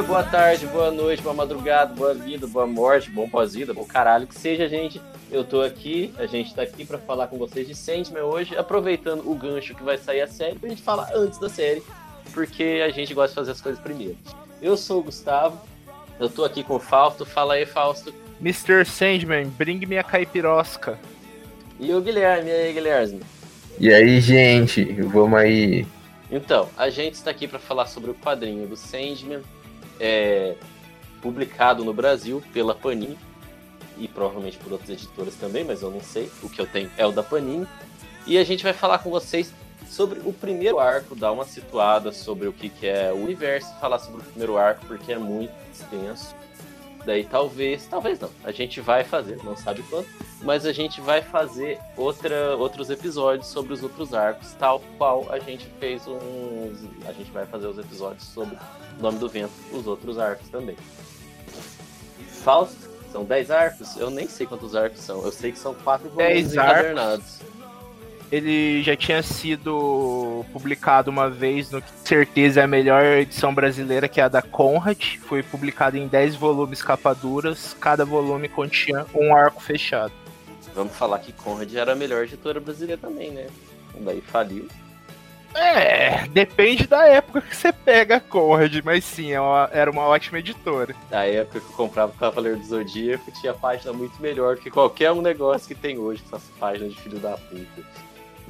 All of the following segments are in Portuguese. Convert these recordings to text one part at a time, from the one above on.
Dia, boa tarde, boa noite, boa madrugada, boa vida, boa morte, bom pós-vida, bom caralho que seja, gente. Eu tô aqui, a gente tá aqui para falar com vocês de Sandman hoje, aproveitando o gancho que vai sair a série pra gente falar antes da série, porque a gente gosta de fazer as coisas primeiro. Eu sou o Gustavo, eu tô aqui com o Fausto, fala aí, Fausto. Mr. Sandman, bring me a caipirosca. E o Guilherme, e aí, Guilherme? E aí, gente, vamos aí. Então, a gente está aqui para falar sobre o quadrinho do Sandman, é, publicado no Brasil pela Panini e provavelmente por outras editoras também, mas eu não sei. O que eu tenho é o da Panini. E a gente vai falar com vocês sobre o primeiro arco, dar uma situada sobre o que, que é o universo, falar sobre o primeiro arco, porque é muito extenso. Daí talvez, talvez não, a gente vai fazer, não sabe quando, mas a gente vai fazer outra, outros episódios sobre os outros arcos, tal qual a gente fez uns. A gente vai fazer os episódios sobre o nome do vento, os outros arcos também. Fausto, são 10 arcos? Eu nem sei quantos arcos são, eu sei que são 4 volumes 10 arcos. encadernados. Ele já tinha sido publicado uma vez no que com certeza é a melhor edição brasileira, que é a da Conrad. Foi publicado em 10 volumes capa duras, cada volume continha um arco fechado. Vamos falar que Conrad era a melhor editora brasileira também, né? Daí faliu. É, depende da época que você pega a Conrad, mas sim, é uma- era uma ótima editora. Na época que eu comprava o Cavaleiro do Zodíaco, tinha página muito melhor que qualquer um negócio que tem hoje, essas páginas de filho da puta.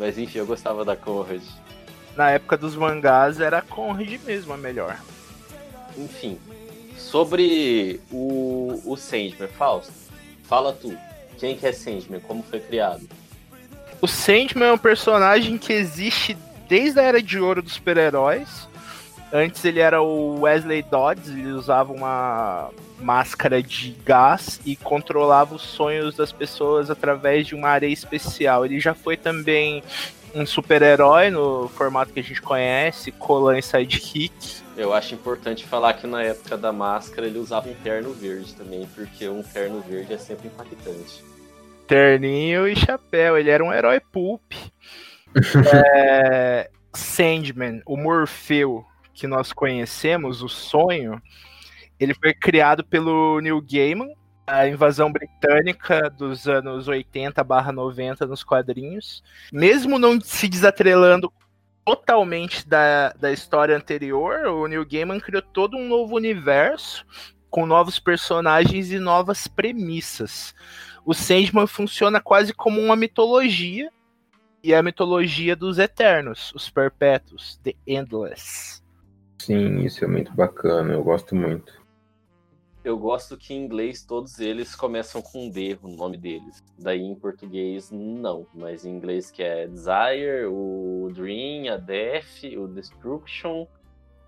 Mas enfim, eu gostava da Conrad. Na época dos mangás era a Conrad mesmo a melhor. Enfim, sobre o, o Sandman, Fausto, fala tu. Quem que é Sandman? Como foi criado? O Sandman é um personagem que existe desde a era de ouro dos super-heróis. Antes ele era o Wesley Dodds, ele usava uma máscara de gás e controlava os sonhos das pessoas através de uma areia especial. Ele já foi também um super-herói no formato que a gente conhece, Colan e Sidekick. Eu acho importante falar que na época da máscara ele usava um terno verde também, porque um terno verde é sempre impactante. terninho e chapéu. Ele era um herói pulp. É, Sandman, o Morfeu que nós conhecemos, o sonho, ele foi criado pelo Neil Gaiman, a invasão britânica dos anos 80/90 nos quadrinhos. Mesmo não se desatrelando totalmente da, da história anterior, o Neil Gaiman criou todo um novo universo com novos personagens e novas premissas o Sandman funciona quase como uma mitologia. E é a mitologia dos Eternos, os Perpétuos, The Endless. Sim, isso é muito bacana, eu gosto muito. Eu gosto que em inglês todos eles começam com D, o nome deles. Daí em português não, mas em inglês que é Desire, o Dream, a Death, o Destruction,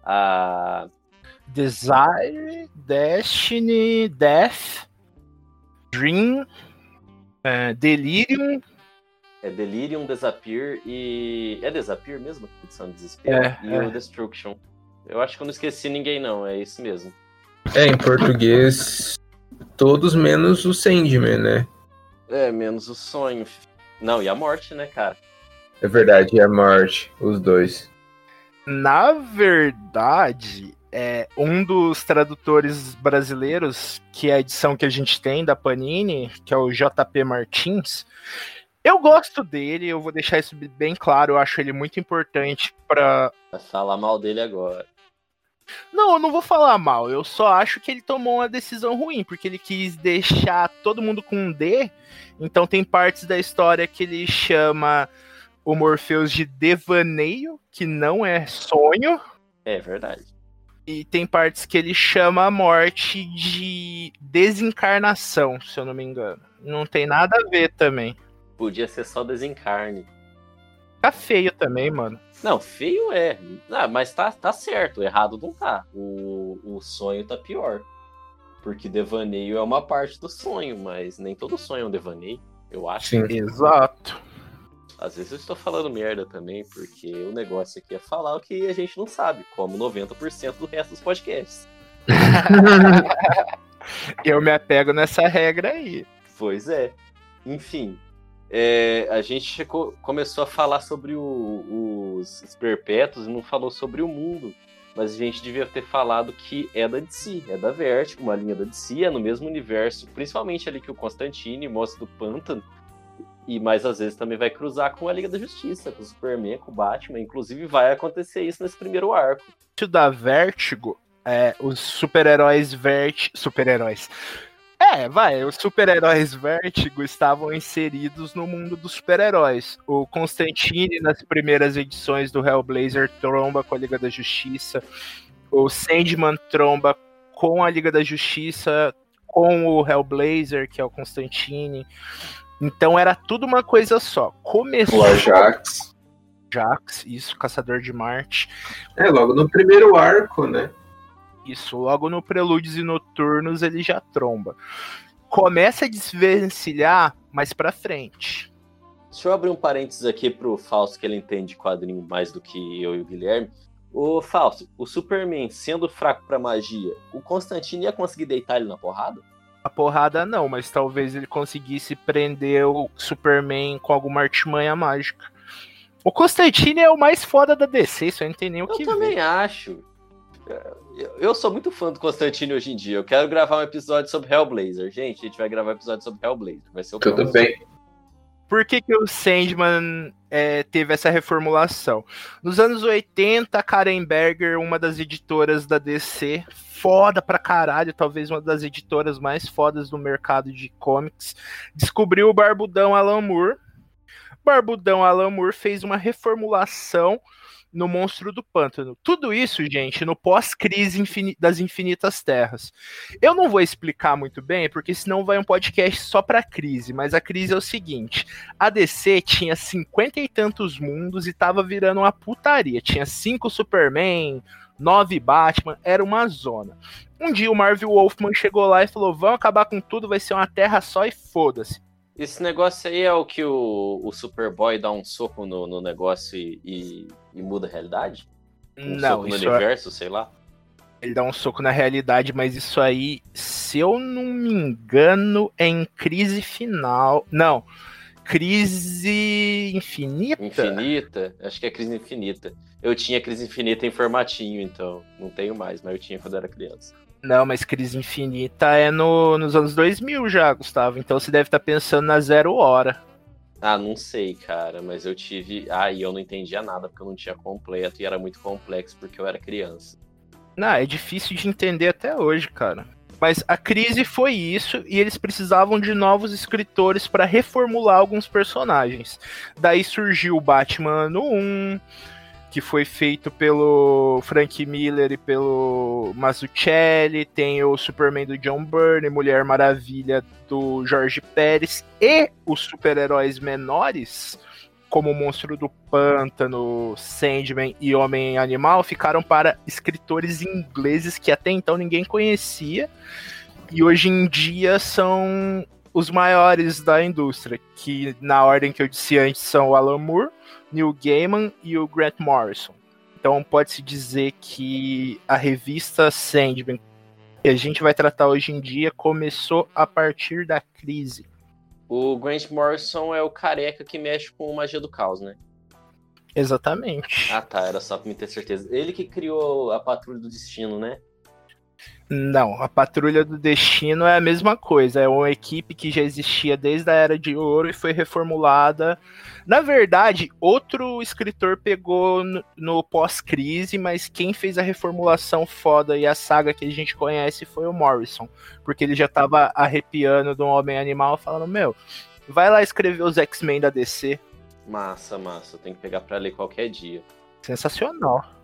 a Desire, Destiny, Death, Dream, é, Delirium. é Delirium, Disappear e. É Disappear mesmo? Edição de desespero? É, e é. o Destruction. Eu acho que eu não esqueci ninguém, não, é isso mesmo. É, em português, todos menos o Sandman, né? É, menos o sonho. Não, e a morte, né, cara? É verdade, e a morte, os dois. Na verdade, é um dos tradutores brasileiros, que é a edição que a gente tem da Panini, que é o JP Martins. Eu gosto dele, eu vou deixar isso bem claro, eu acho ele muito importante para Vai falar mal dele agora. Não, eu não vou falar mal. Eu só acho que ele tomou uma decisão ruim, porque ele quis deixar todo mundo com um D. Então tem partes da história que ele chama o Morpheus de devaneio, que não é sonho. É verdade. E tem partes que ele chama a morte de desencarnação, se eu não me engano. Não tem nada a ver também. Podia ser só desencarne. Tá feio também, mano. Não, feio é. Ah, mas tá, tá certo, errado não tá. O, o sonho tá pior. Porque devaneio é uma parte do sonho, mas nem todo sonho é um devaneio, eu acho. Sim. Exato. Às vezes eu estou falando merda também, porque o negócio aqui é falar o que a gente não sabe, como 90% do resto dos podcasts. Eu me apego nessa regra aí. Pois é. Enfim, é, a gente começou a falar sobre o- os perpétuos e não falou sobre o mundo. Mas a gente devia ter falado que é da DC, é da Vertigo, uma linha da DC, é no mesmo universo, principalmente ali que o Constantine mostra do Pântano. E mais às vezes também vai cruzar com a Liga da Justiça, com o Superman, com o Batman. Inclusive vai acontecer isso nesse primeiro arco. Da Vertigo, é, os super-heróis Vert... Super-heróis. É, vai, os super-heróis Vertigo estavam inseridos no mundo dos super-heróis. O Constantine, nas primeiras edições do Hellblazer, tromba com a Liga da Justiça. O Sandman tromba com a Liga da Justiça, com o Hellblazer, que é o Constantine. Então era tudo uma coisa só. Começou O Ajax. Jax, isso, Caçador de Marte. É, logo no primeiro arco, né? Isso, logo no Prelúdios e Noturnos ele já tromba. Começa a desvencilhar mais pra frente. Deixa eu abrir um parênteses aqui pro Fausto, que ele entende quadrinho mais do que eu e o Guilherme. Ô, Fausto, o Superman sendo fraco pra magia, o Constantine ia conseguir deitar ele na porrada? A porrada não, mas talvez ele conseguisse prender o Superman com alguma artimanha mágica. O Constantine é o mais foda da DC, isso aí não tem nem o Eu que também ver. acho. Eu- sou muito fã do Constantine hoje em dia. Eu quero gravar um episódio sobre Hellblazer. Gente, a gente vai gravar um episódio sobre Hellblazer. Vai ser o Tudo próximo. bem. Por que, que o Sandman é, teve essa reformulação? Nos anos 80, a Karen Berger, uma das editoras da DC, foda pra caralho, talvez uma das editoras mais fodas do mercado de comics, descobriu o Barbudão Alan Moore. Barbudão Alan Moore fez uma reformulação no Monstro do Pântano. Tudo isso, gente, no pós-crise das Infinitas Terras. Eu não vou explicar muito bem, porque senão vai um podcast só pra crise, mas a crise é o seguinte: a DC tinha cinquenta e tantos mundos e tava virando uma putaria. Tinha cinco Superman, nove Batman, era uma zona. Um dia o Marvel Wolfman chegou lá e falou: vamos acabar com tudo, vai ser uma terra só e foda-se. Esse negócio aí é o que o, o Superboy dá um soco no, no negócio e, e- e muda a realidade? Um Não, soco no é- universo, sei lá. ele dá um soco na realidade, mas isso aí, se eu não me engano, é em crise final. Não, crise infinita. Infinita? Acho que é crise infinita. Eu tinha crise infinita em formatinho, então. Não tenho mais, mas eu tinha quando era criança. Não, mas crise infinita é no, nos anos 2000 já, Gustavo. Então você deve estar pensando na zero hora. Ah, não sei, cara, mas eu tive. Ah, e eu não entendia nada porque eu não tinha completo e era muito complexo porque eu era criança. Não, é difícil de entender até hoje, cara. Mas a crise foi isso e eles precisavam de novos escritores para reformular alguns personagens. Daí surgiu o Batman no 1, que foi feito pelo Frank Miller e pelo Mazzucchelli, tem o Superman do John Byrne, Mulher Maravilha do Jorge Pérez e os super-heróis menores como o Monstro do Pântano, Sandman e Homem Animal ficaram para escritores ingleses que até então ninguém conhecia e hoje em dia são os maiores da indústria, que na ordem que eu disse antes são o Alan Moore, Neil Gaiman e o Grant Morrison. Então pode-se dizer que a revista Sandman que a gente vai tratar hoje em dia começou a partir da crise. O Grant Morrison é o careca que mexe com magia do caos, né? Exatamente. Ah tá, era só pra me ter certeza. Ele que criou a Patrulha do Destino, né? Não, a Patrulha do Destino é a mesma coisa. É uma equipe que já existia desde a Era de Ouro e foi reformulada. Na verdade, outro escritor pegou no, no pós-crise, mas quem fez a reformulação foda e a saga que a gente conhece foi o Morrison. Porque ele já tava arrepiando do Homem Animal, falando: Meu, vai lá escrever os X-Men da DC. Massa, massa. Tem que pegar pra ler qualquer dia. Sensacional.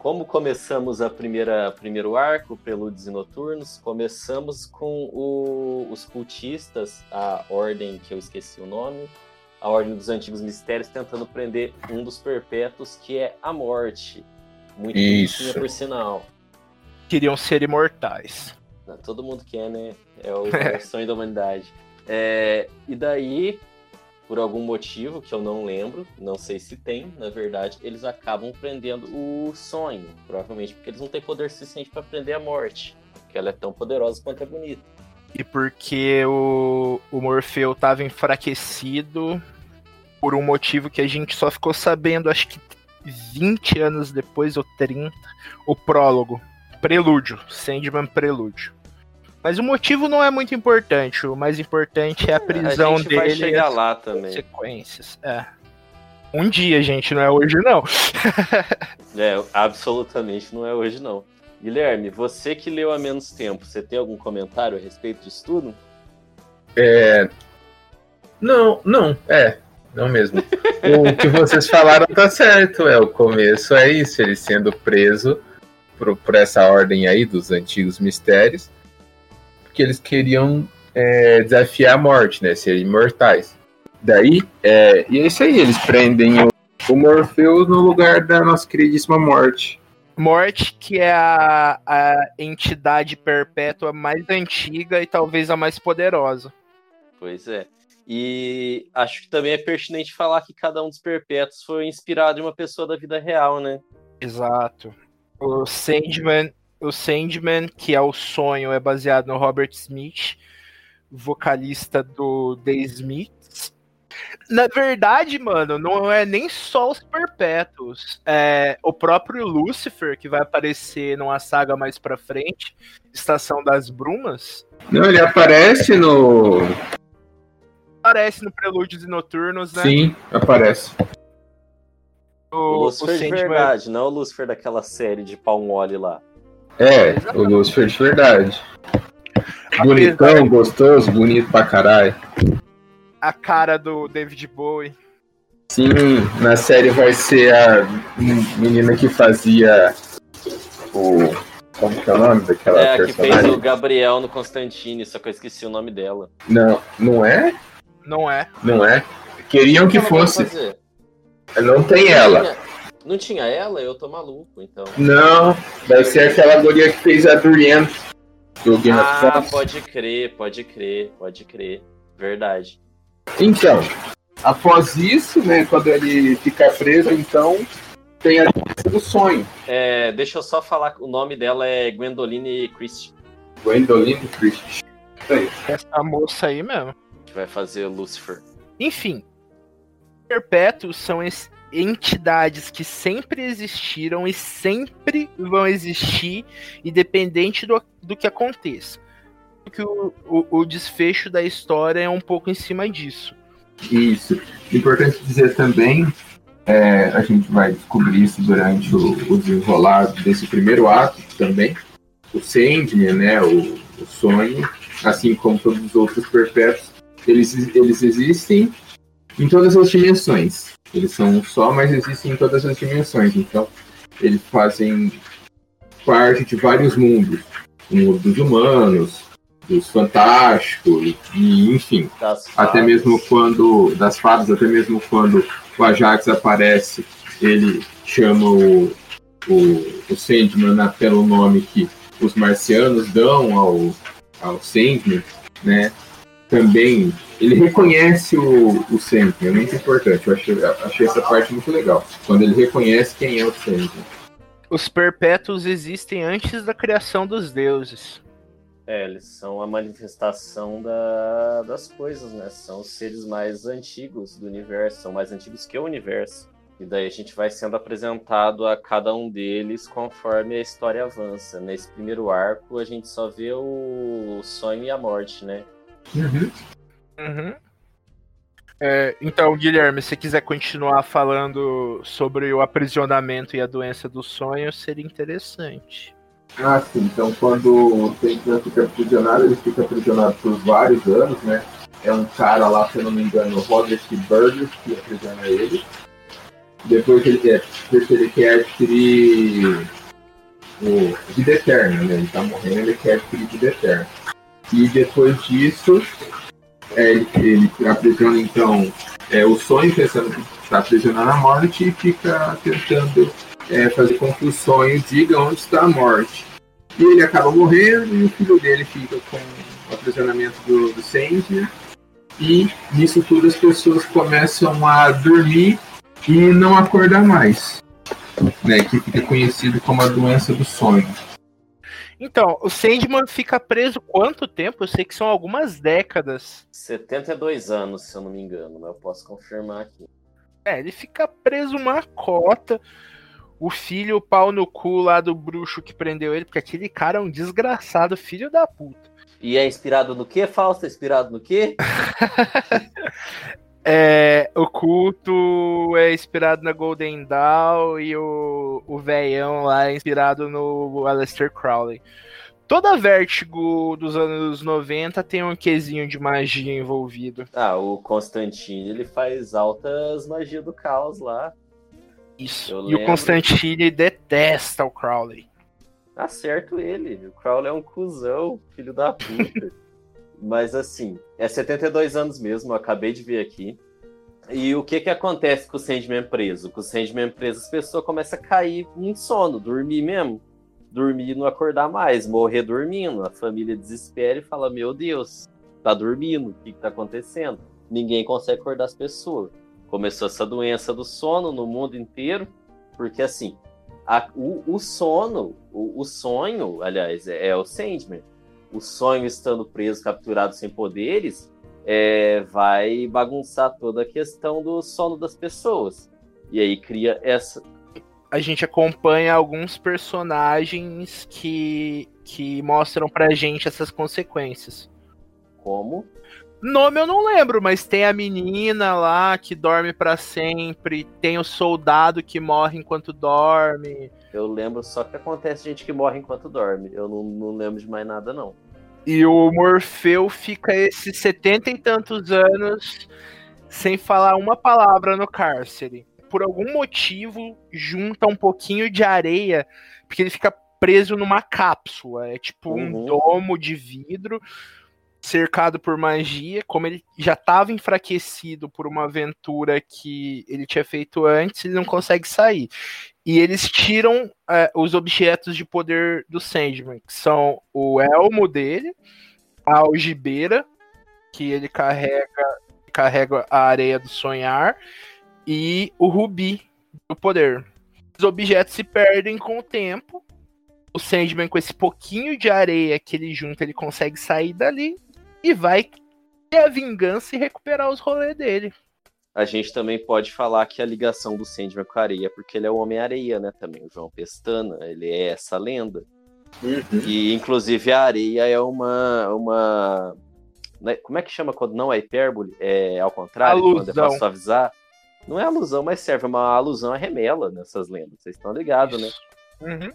Como começamos a primeira primeiro arco, Preludes e Noturnos, começamos com o, os cultistas, a ordem que eu esqueci o nome, a ordem dos antigos mistérios, tentando prender um dos perpétuos, que é a morte. Muito Isso. por sinal. Queriam ser imortais. Todo mundo quer, né? É o, é o sonho da humanidade. É, e daí, por algum motivo que eu não lembro, não sei se tem, na verdade, eles acabam prendendo o sonho. Provavelmente porque eles não têm poder suficiente para prender a morte. Porque ela é tão poderosa quanto é bonita. E porque o, o Morfeu tava enfraquecido por um motivo que a gente só ficou sabendo, acho que 20 anos depois, ou 30, o prólogo. Prelúdio, Sandman Prelúdio. Mas o motivo não é muito importante. O mais importante é a prisão a gente dele vai e chegar as lá também. consequências. É. Um dia, gente, não é hoje, não. É, absolutamente não é hoje, não. Guilherme, você que leu há menos tempo, você tem algum comentário a respeito disso tudo? É. Não, não, é. Não mesmo. O que vocês falaram tá certo. É, o começo é isso, ele sendo preso por, por essa ordem aí dos antigos mistérios. Porque eles queriam é, desafiar a morte, né? Ser imortais. Daí, é, e é isso aí, eles prendem o, o Morpheus no lugar da nossa queridíssima morte. Morte, que é a, a entidade perpétua mais antiga e talvez a mais poderosa. Pois é. E acho que também é pertinente falar que cada um dos perpétuos foi inspirado em uma pessoa da vida real, né? Exato. O Sandman, o Sandman, que é o sonho, é baseado no Robert Smith, vocalista do The Smiths. Na verdade, mano, não é nem só os perpétuos. É o próprio Lucifer, que vai aparecer numa saga mais pra frente, Estação das Brumas, Não, ele aparece no. aparece no Prelúdios e Noturnos, né? Sim, aparece. O, O, Lucifer o de Sandman- verdade, não o Lucifer daquela série de pau mole lá. É, o Lucifer de verdade. Bonitão, gostoso, bonito pra caralho. a cara do David Bowie. Sim, na série vai ser a menina que fazia o. Como que é o nome daquela É, a que fez personagem? o Gabriel no Constantine, só que eu esqueci o nome dela. Não, não é? Não é? Não é? Queriam que vai fosse. Não tem ela. Não tinha ela? Eu tô maluco, então. Não, deve ser aquela guria que fez a Durian do Game of Ah, Thrones. pode crer, pode crer, pode crer. Verdade. Então, após isso, né, quando ele fica preso, então tem a diferença do sonho. É, deixa eu só falar, o nome dela é Gwendoline Christie, Gwendoline Christie. Essa moça aí mesmo. que vai fazer Lucifer. Enfim, perpétuos são es- entidades que sempre existiram e sempre vão existir, independente do, do que aconteça. Que o, o, o desfecho da história é um pouco em cima disso. Isso. Importante dizer também, é, a gente vai descobrir isso durante o, o desenrolar desse primeiro ato também. O Sandman, né, o, o sonho, assim como todos os outros perpétuos, eles, eles existem em todas as dimensões. Eles são um só, mas existem em todas as dimensões. Então, eles fazem parte de vários mundos. O mundo dos humanos, dos fantásticos, e enfim até mesmo quando das fadas, até mesmo quando o Ajax aparece, ele chama o, o, o Sandman né, pelo nome que os marcianos dão ao, ao Sandman, né? Também ele reconhece o, o é muito importante. Eu achei, achei essa parte muito legal. Quando ele reconhece quem é o Sandman. Os perpétuos existem antes da criação dos deuses. É, eles são a manifestação da- das coisas, né? São os seres mais antigos do universo, são mais antigos que o universo. E daí a gente vai sendo apresentado a cada um deles conforme a história avança. Nesse primeiro arco, a gente só vê o sonho e a morte, né? Uhum. Uhum. É, então, Guilherme, se quiser continuar falando sobre o aprisionamento e a doença do sonho, seria interessante. Ah, sim. Então, quando o Sandman fica aprisionado, ele fica aprisionado por vários anos, né? É um cara lá, se eu não me engano, Robert Burgess, que aprisiona ele. Depois ele quer, depois ele quer adquirir o vida eterna, né? Ele tá morrendo, ele quer adquirir vida eterna. E depois disso, é, ele, ele aprisiona então é, o sonho, pensando que está aprisionando a morte, e fica tentando é, fazer com que o sonho diga onde está a morte. E ele acaba morrendo, e o filho dele fica com o aprisionamento do, do Sandman. E nisso tudo as pessoas começam a dormir e não acordar mais. Né, que fica conhecido como a doença do sonho. Então, o Sandman fica preso quanto tempo? Eu sei que são algumas décadas. 72 anos, se eu não me engano, mas eu posso confirmar aqui. É, ele fica preso uma cota. O filho, o pau no cu lá do bruxo que prendeu ele, porque aquele cara é um desgraçado filho da puta. E é inspirado no quê, Fausto? É inspirado no quê? É, o culto é inspirado na Golden Dawn e o, o veião lá é inspirado no Aleister Crowley. Toda Vértigo dos anos 90 tem um quesinho de magia envolvido. Ah, o Constantine, ele faz altas magias do caos lá. Isso. Eu E o lembro. Constantine detesta o Crowley. Acerto ele. O Crowley é um cuzão, filho da puta. Mas assim, é 72 anos mesmo, eu acabei de ver aqui. E o que que acontece com o Sandman preso? Com o Sandman preso, as pessoas começam a cair em sono, dormir mesmo. Dormir e não acordar mais, morrer dormindo. A família desespera e fala: Meu Deus, tá dormindo, o que, que tá acontecendo? Ninguém consegue acordar as pessoas. Começou essa doença do sono no mundo inteiro, porque assim, a- o, o sono, o, o sonho, aliás, é, é o Sandman. O sonho estando preso, capturado sem poderes, é, vai bagunçar toda a questão do sono das pessoas. E aí cria essa. A gente acompanha alguns personagens que, que mostram pra gente essas consequências. Como? Nome eu não lembro, mas tem a menina lá que dorme pra sempre, tem o soldado que morre enquanto dorme. Eu lembro só que acontece gente que morre enquanto dorme. Eu não, não lembro de mais nada, não. E o Morfeu fica esses setenta e tantos anos sem falar uma palavra no cárcere. Por algum motivo, junta um pouquinho de areia, porque ele fica preso numa cápsula. É tipo um Uhum. domo de vidro, cercado por magia. Como ele já estava enfraquecido por uma aventura que ele tinha feito antes, ele não consegue sair. E eles tiram é, os objetos de poder do Sandman, que são o elmo dele, a algibeira, que ele carrega, carrega a areia do sonhar, e o rubi do poder. Os objetos se perdem com o tempo. O Sandman, com esse pouquinho de areia que ele junta, ele consegue sair dali e vai ter a vingança e recuperar os rolês dele. A gente também pode falar que a ligação do Sandman com a areia, porque ele é o Homem-Areia, né? Também, o João Pestana, ele é essa lenda. E, inclusive, a areia é uma. uma né, como é que chama quando não é hipérbole? É ao contrário, quando é pra Alusão. suavizar. Não é alusão, mas serve uma alusão à remela nessas lendas. Vocês estão ligados, né? Uhum.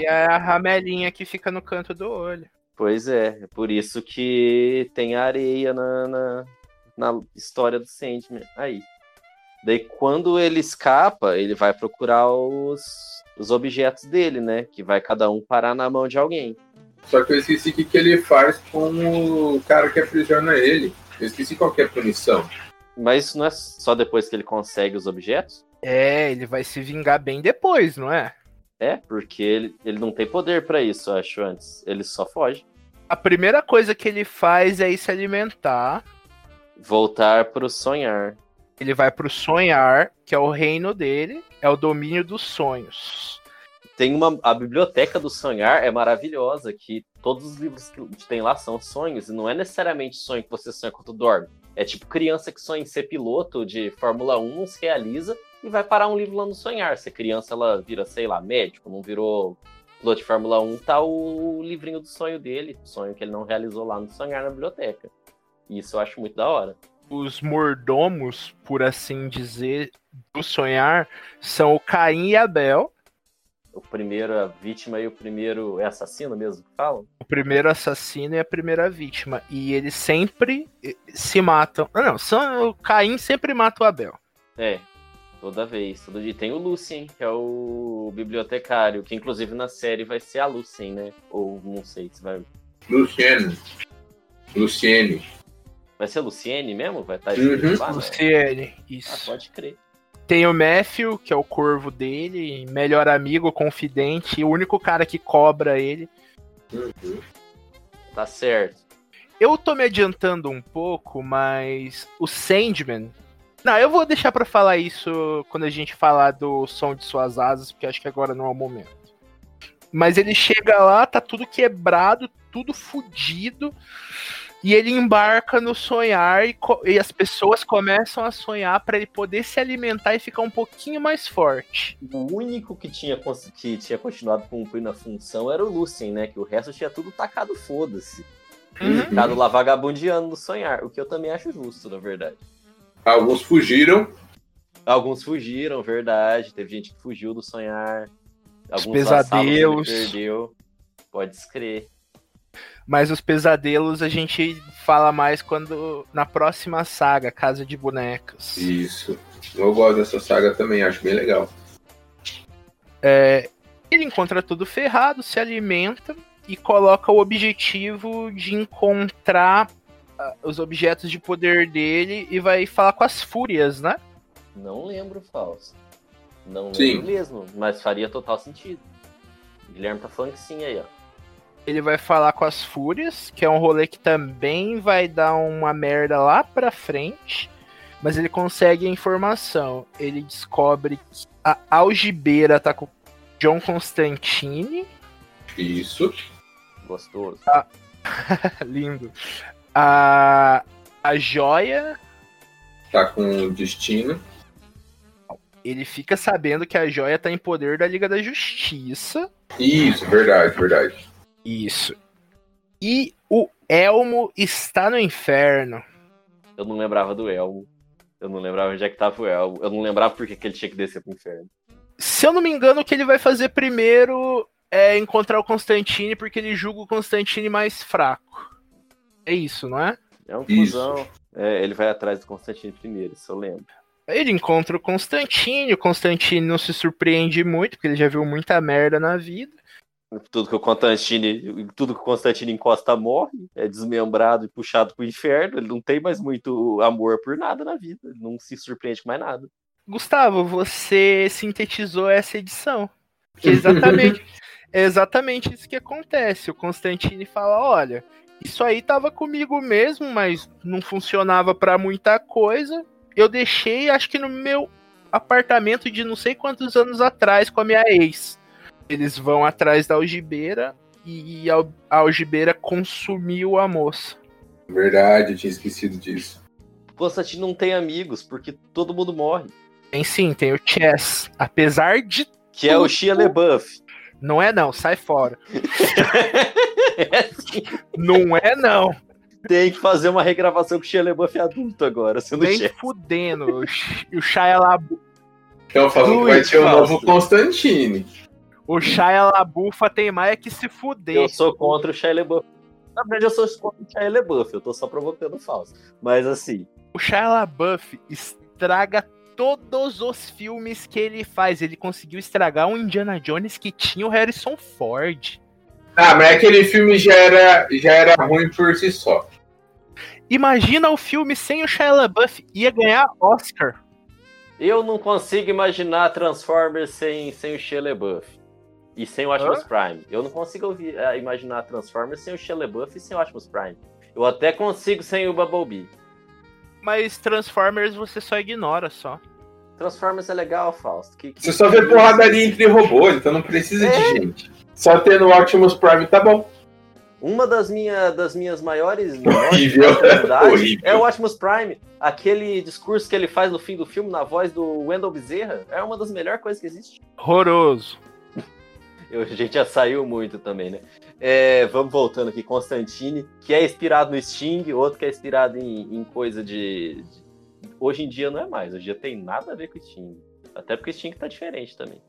É a ramelinha que fica no canto do olho. Pois é, é por isso que tem areia na, na, na história do Sandman. Aí. Daí, quando ele escapa, ele vai procurar os, os objetos dele, né? Que vai cada um parar na mão de alguém. Só que eu esqueci o que, que ele faz com o cara que aprisiona ele. Eu esqueci qual que é a punição. Mas isso não é só depois que ele consegue os objetos? É, ele vai se vingar bem depois, não é? É, porque ele, ele não tem poder pra isso, eu acho, antes. Ele só foge. A primeira coisa que ele faz é ir se alimentar. Voltar pro sonhar. Ele vai pro sonhar, que é o reino dele, é o domínio dos sonhos. Tem uma. A biblioteca do sonhar é maravilhosa, que todos os livros que tem lá são sonhos, e não é necessariamente sonho que você sonha quando dorme. É tipo criança que sonha em ser piloto de Fórmula 1, se realiza e vai parar um livro lá no sonhar. Se a criança ela vira, sei lá, médico, não virou piloto de Fórmula 1, tá o livrinho do sonho dele, sonho que ele não realizou lá no sonhar na biblioteca. E isso eu acho muito da hora. Os mordomos, por assim dizer, do sonhar são o Caim e Abel. O primeiro a vítima e o primeiro é assassino mesmo que falam? O primeiro assassino e a primeira vítima. E eles sempre eh, se matam. Ah, não, são, o Caim sempre mata o Abel. É, toda vez. Todo dia tem o Lucien, que é o bibliotecário, que inclusive na série vai ser a Lucien, né? Ou não sei se vai. Luciano. Luciene. Vai ser a Luciene mesmo? Vai estar Uhum. escrito lá, né? Luciene, Ah, isso. pode crer. Tem o Matthew, que é o corvo dele, melhor amigo, confidente, o único cara que cobra ele. Uhum. Tá certo. Eu tô me adiantando um pouco, mas o Sandman. Não, eu vou deixar pra falar isso quando a gente falar do som de suas asas, porque acho que agora não é o momento. Mas ele chega lá, tá tudo quebrado, tudo fudido, e ele embarca no sonhar e, e as pessoas começam a sonhar pra ele poder se alimentar e ficar um pouquinho mais forte. O único que tinha, que tinha continuado cumprindo a função era o Lucien, né? Que o resto tinha tudo tacado foda-se. Uhum. Ficado lá vagabundeando no sonhar. O que eu também acho justo, na verdade. Alguns fugiram. Alguns fugiram, verdade. Teve gente que fugiu do sonhar. Alguns pesadelos. perdeu. Pode escrever. Mas os pesadelos a gente fala mais quando na próxima saga, Casa de Bonecas. Isso. Eu gosto dessa saga também, acho bem legal. É, ele encontra tudo ferrado, se alimenta e coloca o objetivo de encontrar ah, os objetos de poder dele e vai falar com as fúrias, né? Não lembro, Fausto. Não Sim. lembro mesmo, mas faria total sentido. O Guilherme tá falando que sim aí, ó. Ele vai falar com as fúrias, que é um rolê que também vai dar uma merda lá pra frente. Mas ele consegue a informação. Ele descobre que a algibeira tá com John Constantine. Isso. Gostoso. Lindo. A, a joia. Tá com destino. Ele fica sabendo que a joia tá em poder da Liga da Justiça. Isso, verdade, verdade. Isso. E o Elmo está no inferno. Eu não lembrava do Elmo. Eu não lembrava onde é que tava o Elmo. Eu não lembrava por que, ele tinha que descer pro inferno. Se eu não me engano, o que ele vai fazer primeiro é encontrar o Constantine, porque ele julga o Constantine mais fraco. É isso, não é? É um Isso. cuzão. É, ele vai atrás do Constantino primeiro, isso eu lembro. Ele encontra o Constantine, o Constantine não se surpreende muito, porque ele já viu muita merda na vida. Tudo que o Constantine, tudo que o Constantino encosta morre, é desmembrado e puxado pro inferno. Ele não tem mais muito amor por nada na vida. Ele não se surpreende com mais nada. Gustavo, você sintetizou essa edição. Que é exatamente, é exatamente isso que acontece. O Constantine fala: olha, isso aí tava comigo mesmo, mas não funcionava pra muita coisa. Eu deixei, acho que no meu apartamento de não sei quantos anos atrás com a minha ex. Eles vão atrás da algibeira e a a algibeira consumiu a moça. Verdade, eu tinha esquecido disso. O Constantino não tem amigos, porque todo mundo morre. Tem sim, tem o Chess. Apesar de. Que é o Shia LaBeouf. Não é não, sai fora. É assim. Não é não. Tem que fazer uma regravação com o Shia LaBeouf adulto agora, sendo Nem chefe. fudendo. O Sh- O Shia, Labu... Então falando que vai ter o novo Constantine. O Shia Labufa tem mais é que se fuder. Eu sou contra o Shia LaBeouf. Na verdade, eu sou contra o Shia LaBeouf. Eu tô só provocando o falso. Mas assim, O Shia LaBeouf estraga todos os filmes que ele faz. Ele conseguiu estragar um Indiana Jones que tinha o Harrison Ford. Ah, mas aquele filme já era, já era ruim por si só. Imagina o filme sem o Shia LaBeouf. Ia ganhar Oscar. eu não consigo imaginar Transformers sem, sem o Shia LaBeouf. E sem o Optimus Prime. Eu não consigo ouvir, eh, imaginar Transformers sem o LaBeouf e sem o Optimus Prime. Eu até consigo sem o Bumblebee. Mas Transformers você só ignora só. Transformers é legal, Fausto. Que, que- Você só vê porradaria entre robôs, então não precisa É. de gente. Só tendo o Optimus Prime tá bom. Uma das, minha, das minhas maiores Horrível. Horrível. é o Optimus Prime. Aquele discurso que ele faz no fim do filme, na voz do Wendell Bezerra, é uma das melhores coisas que existe. Horroroso. Eu- a gente já saiu muito também, né? É, vamos voltando aqui, Constantine, que é inspirado no Sting, outro que é inspirado em, em coisa de, de- Hoje em dia não é mais, hoje em dia tem nada a ver com o Sting. Até porque o Sting tá diferente também.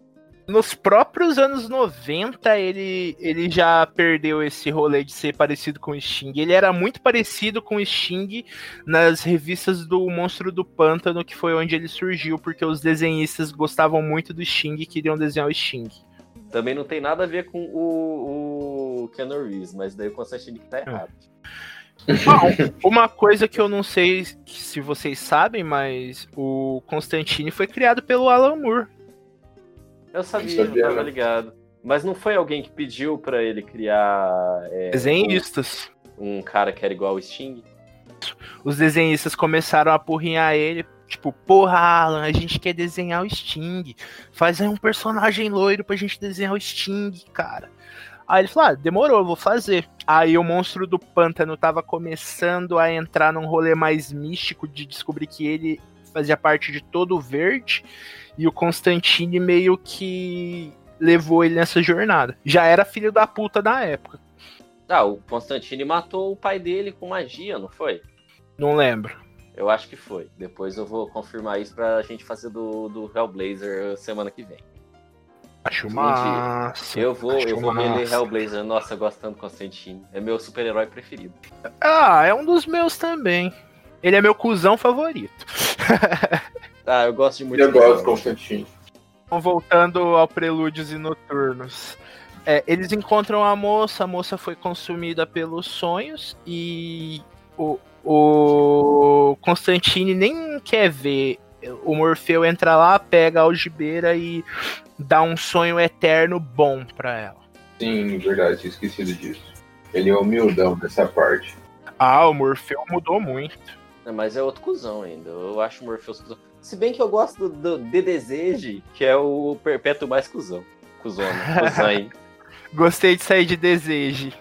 Nos próprios anos 90, ele, ele já perdeu esse rolê de ser parecido com o Sting. Ele era muito parecido com o Sting nas revistas do Monstro do Pântano, que foi onde ele surgiu, porque os desenhistas gostavam muito do Sting e queriam desenhar o Sting. Também não tem nada a ver com o, o Keanu Reeves, mas daí o Constantine que tá errado. Bom, uma coisa que eu não sei se vocês sabem, mas o Constantine foi criado pelo Alan Moore. Eu sabia, eu sabia, tava não. ligado. Mas não foi alguém que pediu pra ele criar é, Desenhistas. um cara que era igual ao Sting? Os desenhistas começaram a apurrinhar ele. Tipo, porra, Alan, a gente quer desenhar o Sting. Faz aí um personagem loiro pra gente desenhar o Sting, cara. Aí ele falou: ah, demorou, vou fazer. Aí o monstro do pântano tava começando a entrar num rolê mais místico de descobrir que ele fazia parte de todo o verde. E o Constantine meio que levou ele nessa jornada. Já era filho da puta na época. Ah, o Constantine matou o pai dele com magia, não foi? Não lembro. Eu acho que foi. Depois eu vou confirmar isso pra gente fazer do, do Hellblazer semana que vem. Acho massa. Eu vou, acho eu vou reler. Hellblazer. Nossa, eu gosto tanto do Constantine. É meu super-herói preferido. Ah, é um dos meus também. Ele é meu cuzão favorito. Ah, eu gosto de muito Eu gosto do Constantino. Então, Voltando ao Prelúdios e Noturnos. É, eles encontram a moça, a moça foi consumida pelos sonhos e o, o Constantine nem quer ver. O Morfeu entra lá, pega a algibeira e dá um sonho eterno bom pra ela. Sim, verdade, tinha esquecido disso. Ele é humildão nessa parte. Ah, o Morfeu mudou muito. É, Mas é outro cuzão ainda. Eu acho o cuzão. Se bem que eu gosto do, do The Deseje, que é o perpétuo mais cuzão. Cuzona. Cuzão. Gostei de sair de desejo.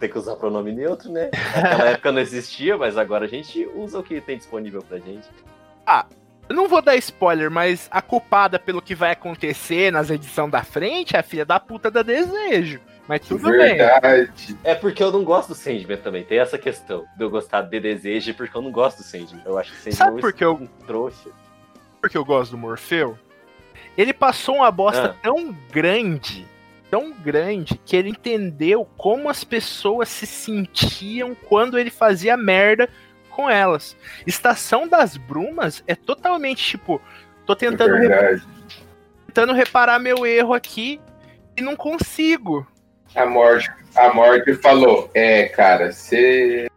Tem que usar pronome neutro, né? Naquela época não existia, mas agora a gente usa o que tem disponível pra gente. Eu não vou dar spoiler, mas a culpada pelo que vai acontecer nas edições da frente é a filha da puta da Desejo. Mas tudo bem. verdade. É porque eu não gosto do Sandman também. Tem essa questão de eu gostar de Desejo porque eu não gosto do Sandman. Eu acho que o Sandman Sabe é por que eu- um trouxa. Porque eu gosto do Morfeu. Ele passou uma bosta Ah. tão grande, tão grande, que ele entendeu como as pessoas se sentiam quando ele fazia merda com elas. Estação das Brumas é totalmente tipo, tô É tentando, verdade. tentando reparar meu erro aqui e não consigo. A morte, a morte falou: É, cara, você.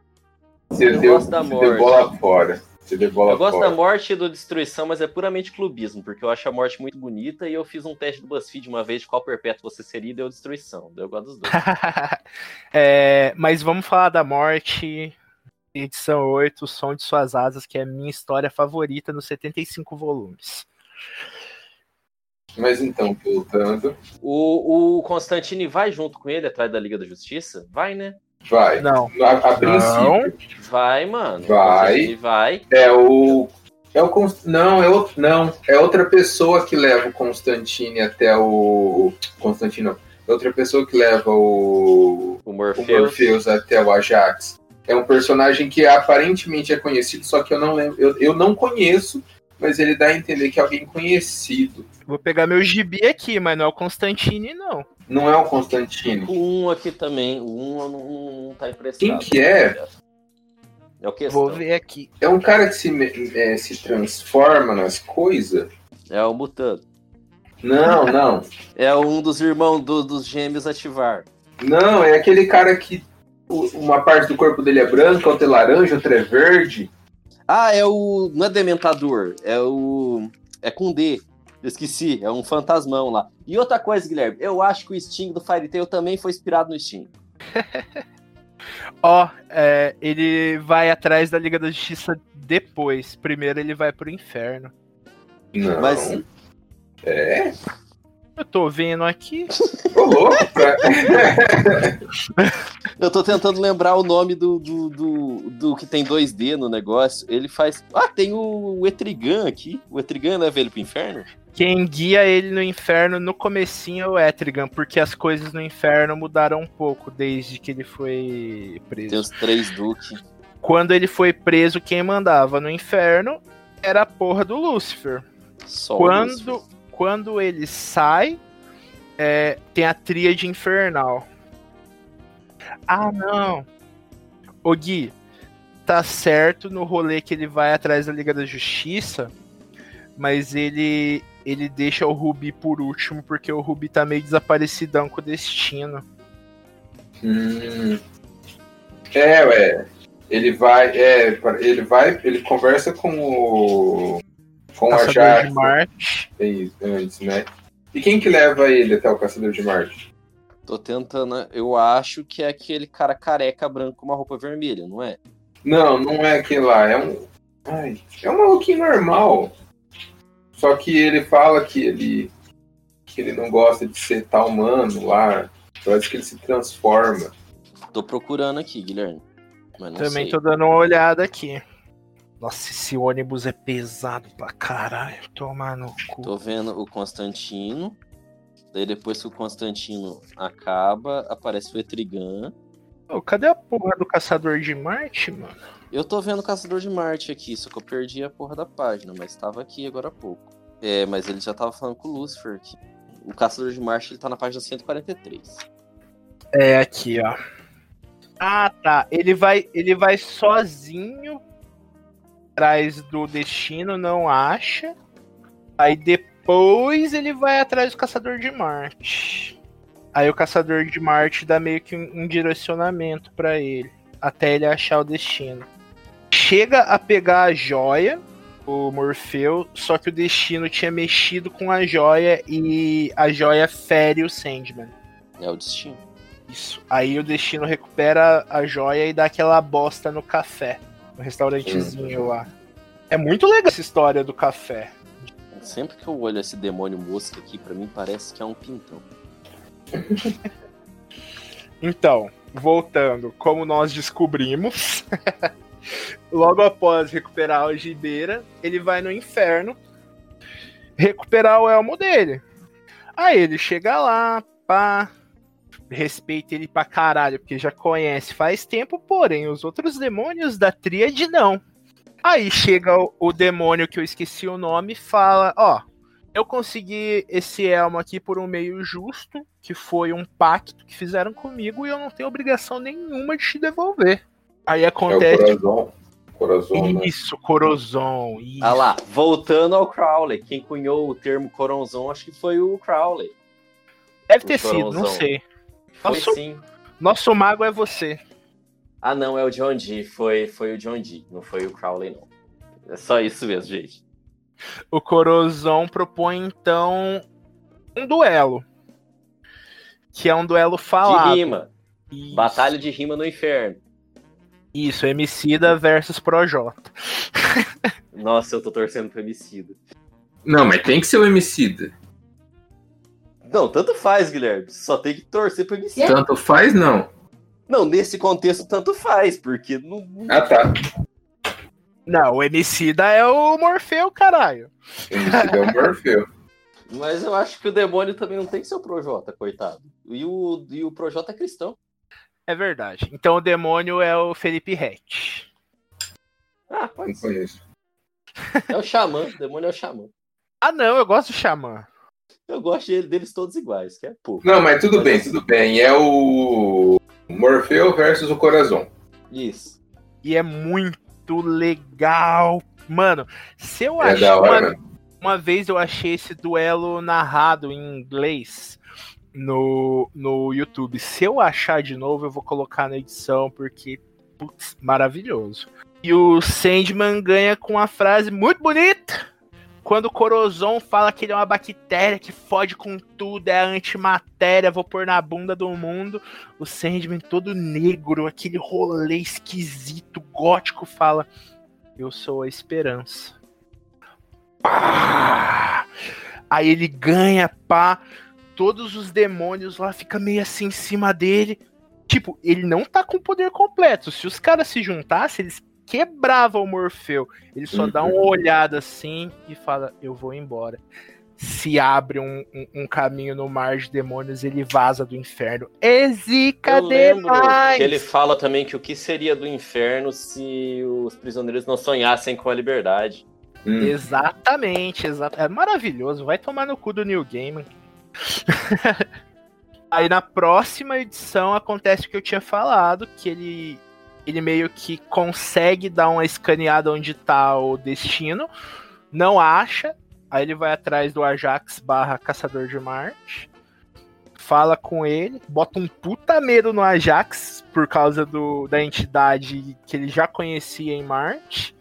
Você Eu deu, deu bola fora. Eu gosto fora. da morte e do destruição, mas é puramente clubismo, porque eu acho a morte muito bonita e eu fiz um teste do BuzzFeed uma vez de qual perpétuo você seria e deu destruição. Eu gosto dos dois. É, mas vamos falar da morte. Edição 8, o som de suas asas, que é a minha história favorita nos 75 volumes. Mas então, voltando, O, o Constantine vai junto com ele atrás da Liga da Justiça? Vai, né? Vai. Não. A, a princípio, Vai, mano. O Vai. Vai. é o. É o Const... Não, é outro. Não, é outra pessoa que leva o Constantine até o. Constantino. não. É outra pessoa que leva o. O o Morpheus. Morpheus até o Ajax. É um personagem que aparentemente é conhecido, só que eu não lembro. Eu, eu não conheço, mas ele dá a entender que é alguém conhecido. Vou pegar meu gibi aqui, mas não é o Constantine, não. Não é o Constantino. O 1 aqui também. O 1 não, não tá emprestado. Quem que é? É o questão. Vou ver aqui. É um cara que se, é, se transforma nas coisas? É o Mutano. Não, não. É um dos irmãos do- dos gêmeos ativar. Não, é aquele cara que o- uma parte do corpo dele é branca, outra é laranja, outra é verde. Ah, é o. Não é Dementador, é o. É com D. Esqueci, é um fantasmão lá. E outra coisa, Guilherme, eu acho que o Sting do Fairy Tail também foi inspirado no Sting. Ó, é, ele vai atrás da Liga da Justiça depois. Primeiro ele vai pro inferno. Não. Mas É? Eu tô vendo aqui. Ô, louco, Eu tô tentando lembrar o nome do, do, do, do que tem 2D no negócio. Ele faz. Ah, tem o, o Etrigan aqui. O Etrigan leva ele pro inferno? Quem guia ele no inferno no comecinho é o Etrigan, porque as coisas no inferno mudaram um pouco desde que ele foi preso. Tem os três duques. Quando ele foi preso, quem mandava no inferno era a porra do Lúcifer. Só Quando, Lúcifer. quando ele sai, é, tem a tríade infernal. Ah, não. O Gui, tá certo no rolê que ele vai atrás da Liga da Justiça, mas ele ele deixa o Rubi por último, porque o Rubi tá meio desaparecidão com o destino. Hum. É, ué. Ele vai, é, ele vai, ele conversa com o com a Caçador Jaque de Marte. antes, né? E quem que leva ele até o Caçador de Marte? Tô tentando. Eu acho que é aquele cara careca branco com uma roupa vermelha, não é? Não, não é aquele lá, é um Ai, é um maluquinho normal. Só que ele fala que ele que ele não gosta de ser tal humano lá. Parece que ele se transforma. Tô procurando aqui, Guilherme. Mas não Também sei. tô dando uma olhada aqui. Nossa, esse ônibus é pesado pra caralho. Tomar no cu. Tô vendo o Constantino. Daí depois que o Constantino acaba, aparece o Etrigan. Ô, cadê a porra do Caçador de Marte, mano? Eu tô vendo o Caçador de Marte aqui, só que eu perdi a porra da página, mas tava aqui agora há pouco. É, mas ele já tava falando com o Lucifer aqui. O Caçador de Marte ele tá na página 143. É aqui, ó. Ah, tá. Ele vai, ele vai sozinho atrás do destino, não acha. Aí depois ele vai atrás do Caçador de Marte. Aí o Caçador de Marte dá meio que um, um direcionamento pra ele, até ele achar o destino. Chega a pegar a joia, o Morfeu, só que o destino tinha mexido com a joia e a joia fere o Sandman. É o destino. Isso. Aí o destino recupera a joia e dá aquela bosta no café. No restaurantezinho lá. É muito legal essa história do café. Sempre que eu olho esse demônio mosca aqui, pra mim parece que é um pintão. Então, voltando, como nós descobrimos, logo após recuperar a algibeira, ele vai no inferno recuperar o elmo dele. Aí ele chega lá, pá, respeita ele pra caralho, porque já conhece faz tempo, porém os outros demônios da tríade não. Aí chega o, o demônio que eu esqueci o nome e fala: Ó, eu consegui esse elmo aqui por um meio justo, que foi um pacto que fizeram comigo e eu não tenho obrigação nenhuma de te devolver. Aí É o acontece. Corazon. Né? isso, Corozon. Isso. Ah lá, voltando ao Crowley. Quem cunhou o termo Coronzon, acho que foi o Crowley. Deve ter o sido, não Corozon. sei. Foi Nossa, sim. Nosso mago é você. Ah, não, é o John Dee. Foi, foi o John Dee, não foi o Crowley, não. É só isso mesmo, gente. O Corozon propõe então um duelo. Que é um duelo falado. De rima. Isso. Batalha de rima no inferno. Isso, Emicida versus Projota. Nossa, eu tô torcendo pro Emicida. Não, mas tem que ser o Emicida. Não, tanto faz, Guilherme. Só tem que torcer pro Emicida. Tanto faz, não. Não, nesse contexto, tanto faz, porque não. Ah, tá. Não, o Emicida é o Morfeu, caralho. O Emicida é o Morfeu. Mas eu acho que o demônio também não tem que ser o Projota, coitado. E o, e o Projota é cristão. É verdade. Então o demônio é o Felipe Rett. Ah, pode Não ser. conheço. É o Xamã. O demônio é o Xamã. Ah, não, eu gosto do Xamã. Eu gosto dele- deles todos iguais, que é pouco. Não, mas tudo Mas bem, assim- tudo bem. É o Morfeu versus o Corazon. Isso. E é muito legal. Mano, se eu É achar. da hora, uma, uma vez eu achei esse duelo narrado em inglês no, no YouTube. Se eu achar de novo, eu vou colocar na edição, porque, putz, maravilhoso. E o Sandman ganha com uma frase muito bonita. Quando o Corozon fala que ele é uma bactéria que fode com tudo, é a antimatéria, vou pôr na bunda do mundo. O Sandman todo negro, aquele rolê esquisito, gótico, fala: Eu sou a esperança. Pá! Aí ele ganha, pá. Todos os demônios lá ficam meio assim em cima dele. Tipo, ele não tá com o poder completo. Se os caras se juntassem, eles quebravam o Morfeu. Ele só dá uma olhada assim e fala: Eu vou embora. Se abre um, um, um caminho no mar de demônios, ele vaza do inferno. É zica Eu demais! que ele fala também que o que seria do inferno se os prisioneiros não sonhassem com a liberdade. Hum. Exatamente, exato. É maravilhoso. Vai tomar no cu do New Game. Aí na próxima edição acontece o que eu tinha falado, que ele ele meio que consegue dar uma escaneada onde tá o destino, não acha, aí ele vai atrás do Ajax barra Caçador de Marte, fala com ele, bota um puta medo no Ajax por causa do, da entidade que ele já conhecia em Marte.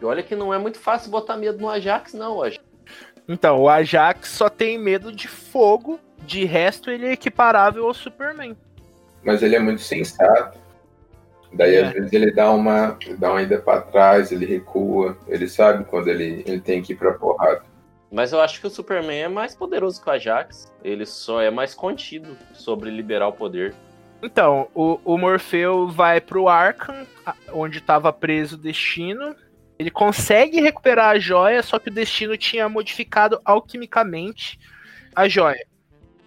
E olha que não é muito fácil botar medo no Ajax, não, Ajax. Então, o Ajax só tem medo de fogo, de resto ele é equiparável ao Superman. Mas ele é muito sensato. Daí, É. às vezes, ele dá uma, dá uma ida pra trás, ele recua, ele sabe quando ele, ele tem que ir pra porrada. Mas eu acho que o Superman é mais poderoso que o Ajax. Ele só é mais contido sobre liberar o poder. Então, o, o Morfeu vai pro Arkham, onde estava preso o Destino. Ele consegue recuperar a joia, só que o Destino tinha modificado alquimicamente a joia.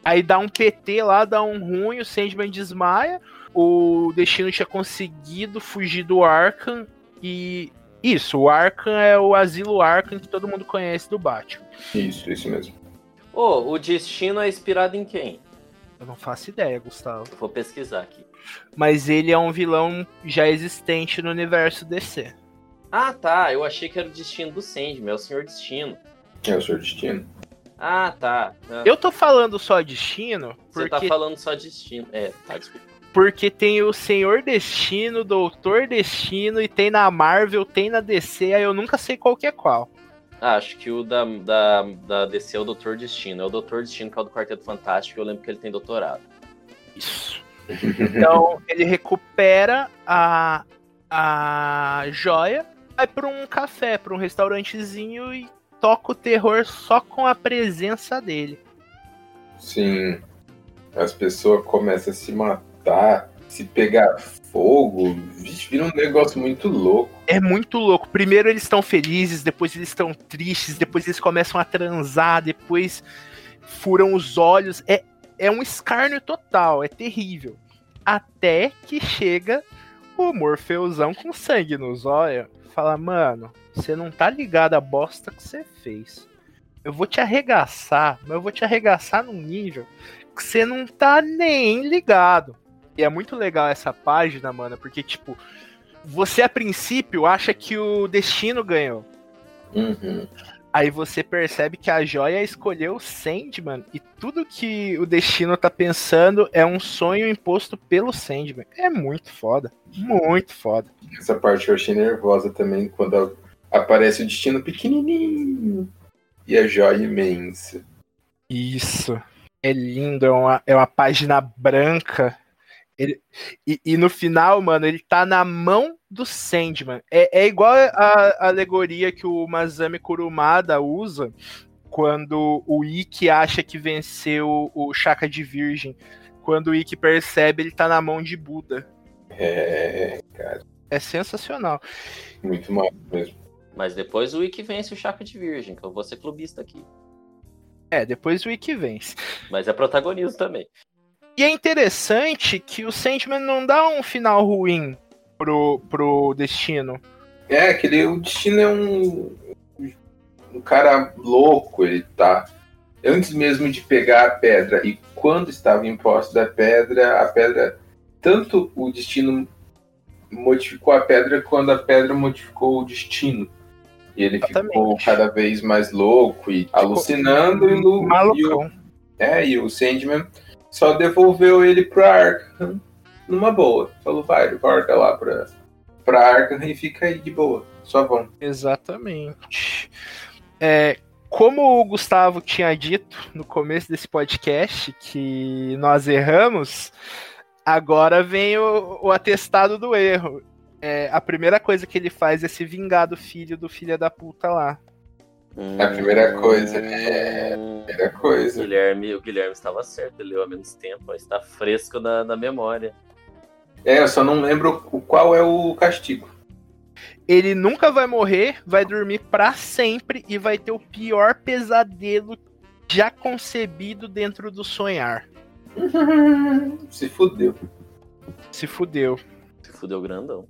Aí dá um PT lá, dá um ruim, o Sandman desmaia. O Destino tinha conseguido fugir do Arkham e. Isso, o Arkham é o asilo Arkham que todo mundo conhece do Batman. Isso, isso mesmo. Ô, o destino é inspirado em quem? Eu não faço ideia, Gustavo. Vou pesquisar aqui. Mas ele é um vilão já existente no universo DC. Ah, tá. Eu achei que era o destino do Sandman, é o Senhor Destino. É o seu destino. Ah, tá. Ah, Eu tô falando só destino Você tá porque, falando só destino. É, tá, desculpa. porque tem o Senhor Destino, Doutor Destino, e tem na Marvel, tem na DC, aí eu nunca sei qual que é qual. Ah, acho que o da, da, da DC é o Doutor Destino. É o Doutor Destino que é o do Quarteto Fantástico. Eu lembro que ele tem doutorado. Isso. Então ele recupera a, a joia, vai pra um café, pra um restaurantezinho e toca o terror só com a presença dele. Sim. As pessoas começam a se matar, se pegar fogo, vixe, vira um negócio muito louco. É muito louco. Primeiro eles estão felizes, depois eles estão tristes, depois eles começam a transar, depois furam os olhos. É, é um escárnio total, é terrível. Até que chega o Morfeuzão com sangue nos olhos. Fala, mano, você não tá ligado a bosta que você fez. Eu vou te arregaçar, mas eu vou te arregaçar num nível que você não tá nem ligado. E é muito legal essa página, mano, porque, tipo, você a princípio acha que o destino ganhou. Uhum. Aí você percebe que a joia escolheu o Sandman e tudo que o destino tá pensando é um sonho imposto pelo Sandman. É muito foda. Muito foda. Essa parte eu achei nervosa também, quando aparece o destino pequenininho e a joia imensa. Isso. É lindo, é uma, é uma página branca. Ele, e, e no final, mano, ele tá na mão do Sandman. É, é igual a, a alegoria que o Masami Kurumada usa quando o Ikki acha que venceu o Chaka de Virgem. Quando o Ikki percebe, ele tá na mão de Buda. É, É sensacional. muito mal mesmo. Mas depois o Wiki vence o Chaka de Virgem, que eu vou ser clubista aqui. É, depois o Ikki vence. Mas é protagonismo também. E é interessante que o Sandman não dá um final ruim pro, pro destino. É, aquele, o destino é um, um cara louco, ele tá. Antes mesmo de pegar a pedra e quando estava em posse da pedra, a pedra. Tanto o destino modificou a pedra quando a pedra modificou o destino. E ele ficou Exatamente. cada vez mais louco e alucinando e, o- e o, é, e o Sandman só devolveu ele pra Arkham numa boa. Falou, vai, volta lá pra, pra Arkham e fica aí de boa. Só vão. Exatamente. É, como o Gustavo tinha dito no começo desse podcast que nós erramos, agora vem o, o atestado do erro. É, a primeira coisa que ele faz é se vingar do filho do filho da puta lá. Hum, É a primeira coisa, né? hum, Primeira O coisa. Guilherme, o Guilherme estava certo, ele leu há menos tempo, mas está fresco na, na memória. É, eu só não lembro o- qual é o castigo. Ele nunca vai morrer, vai dormir pra sempre e vai ter o pior pesadelo já concebido dentro do sonhar. Se fudeu. Se fudeu. Se fudeu grandão.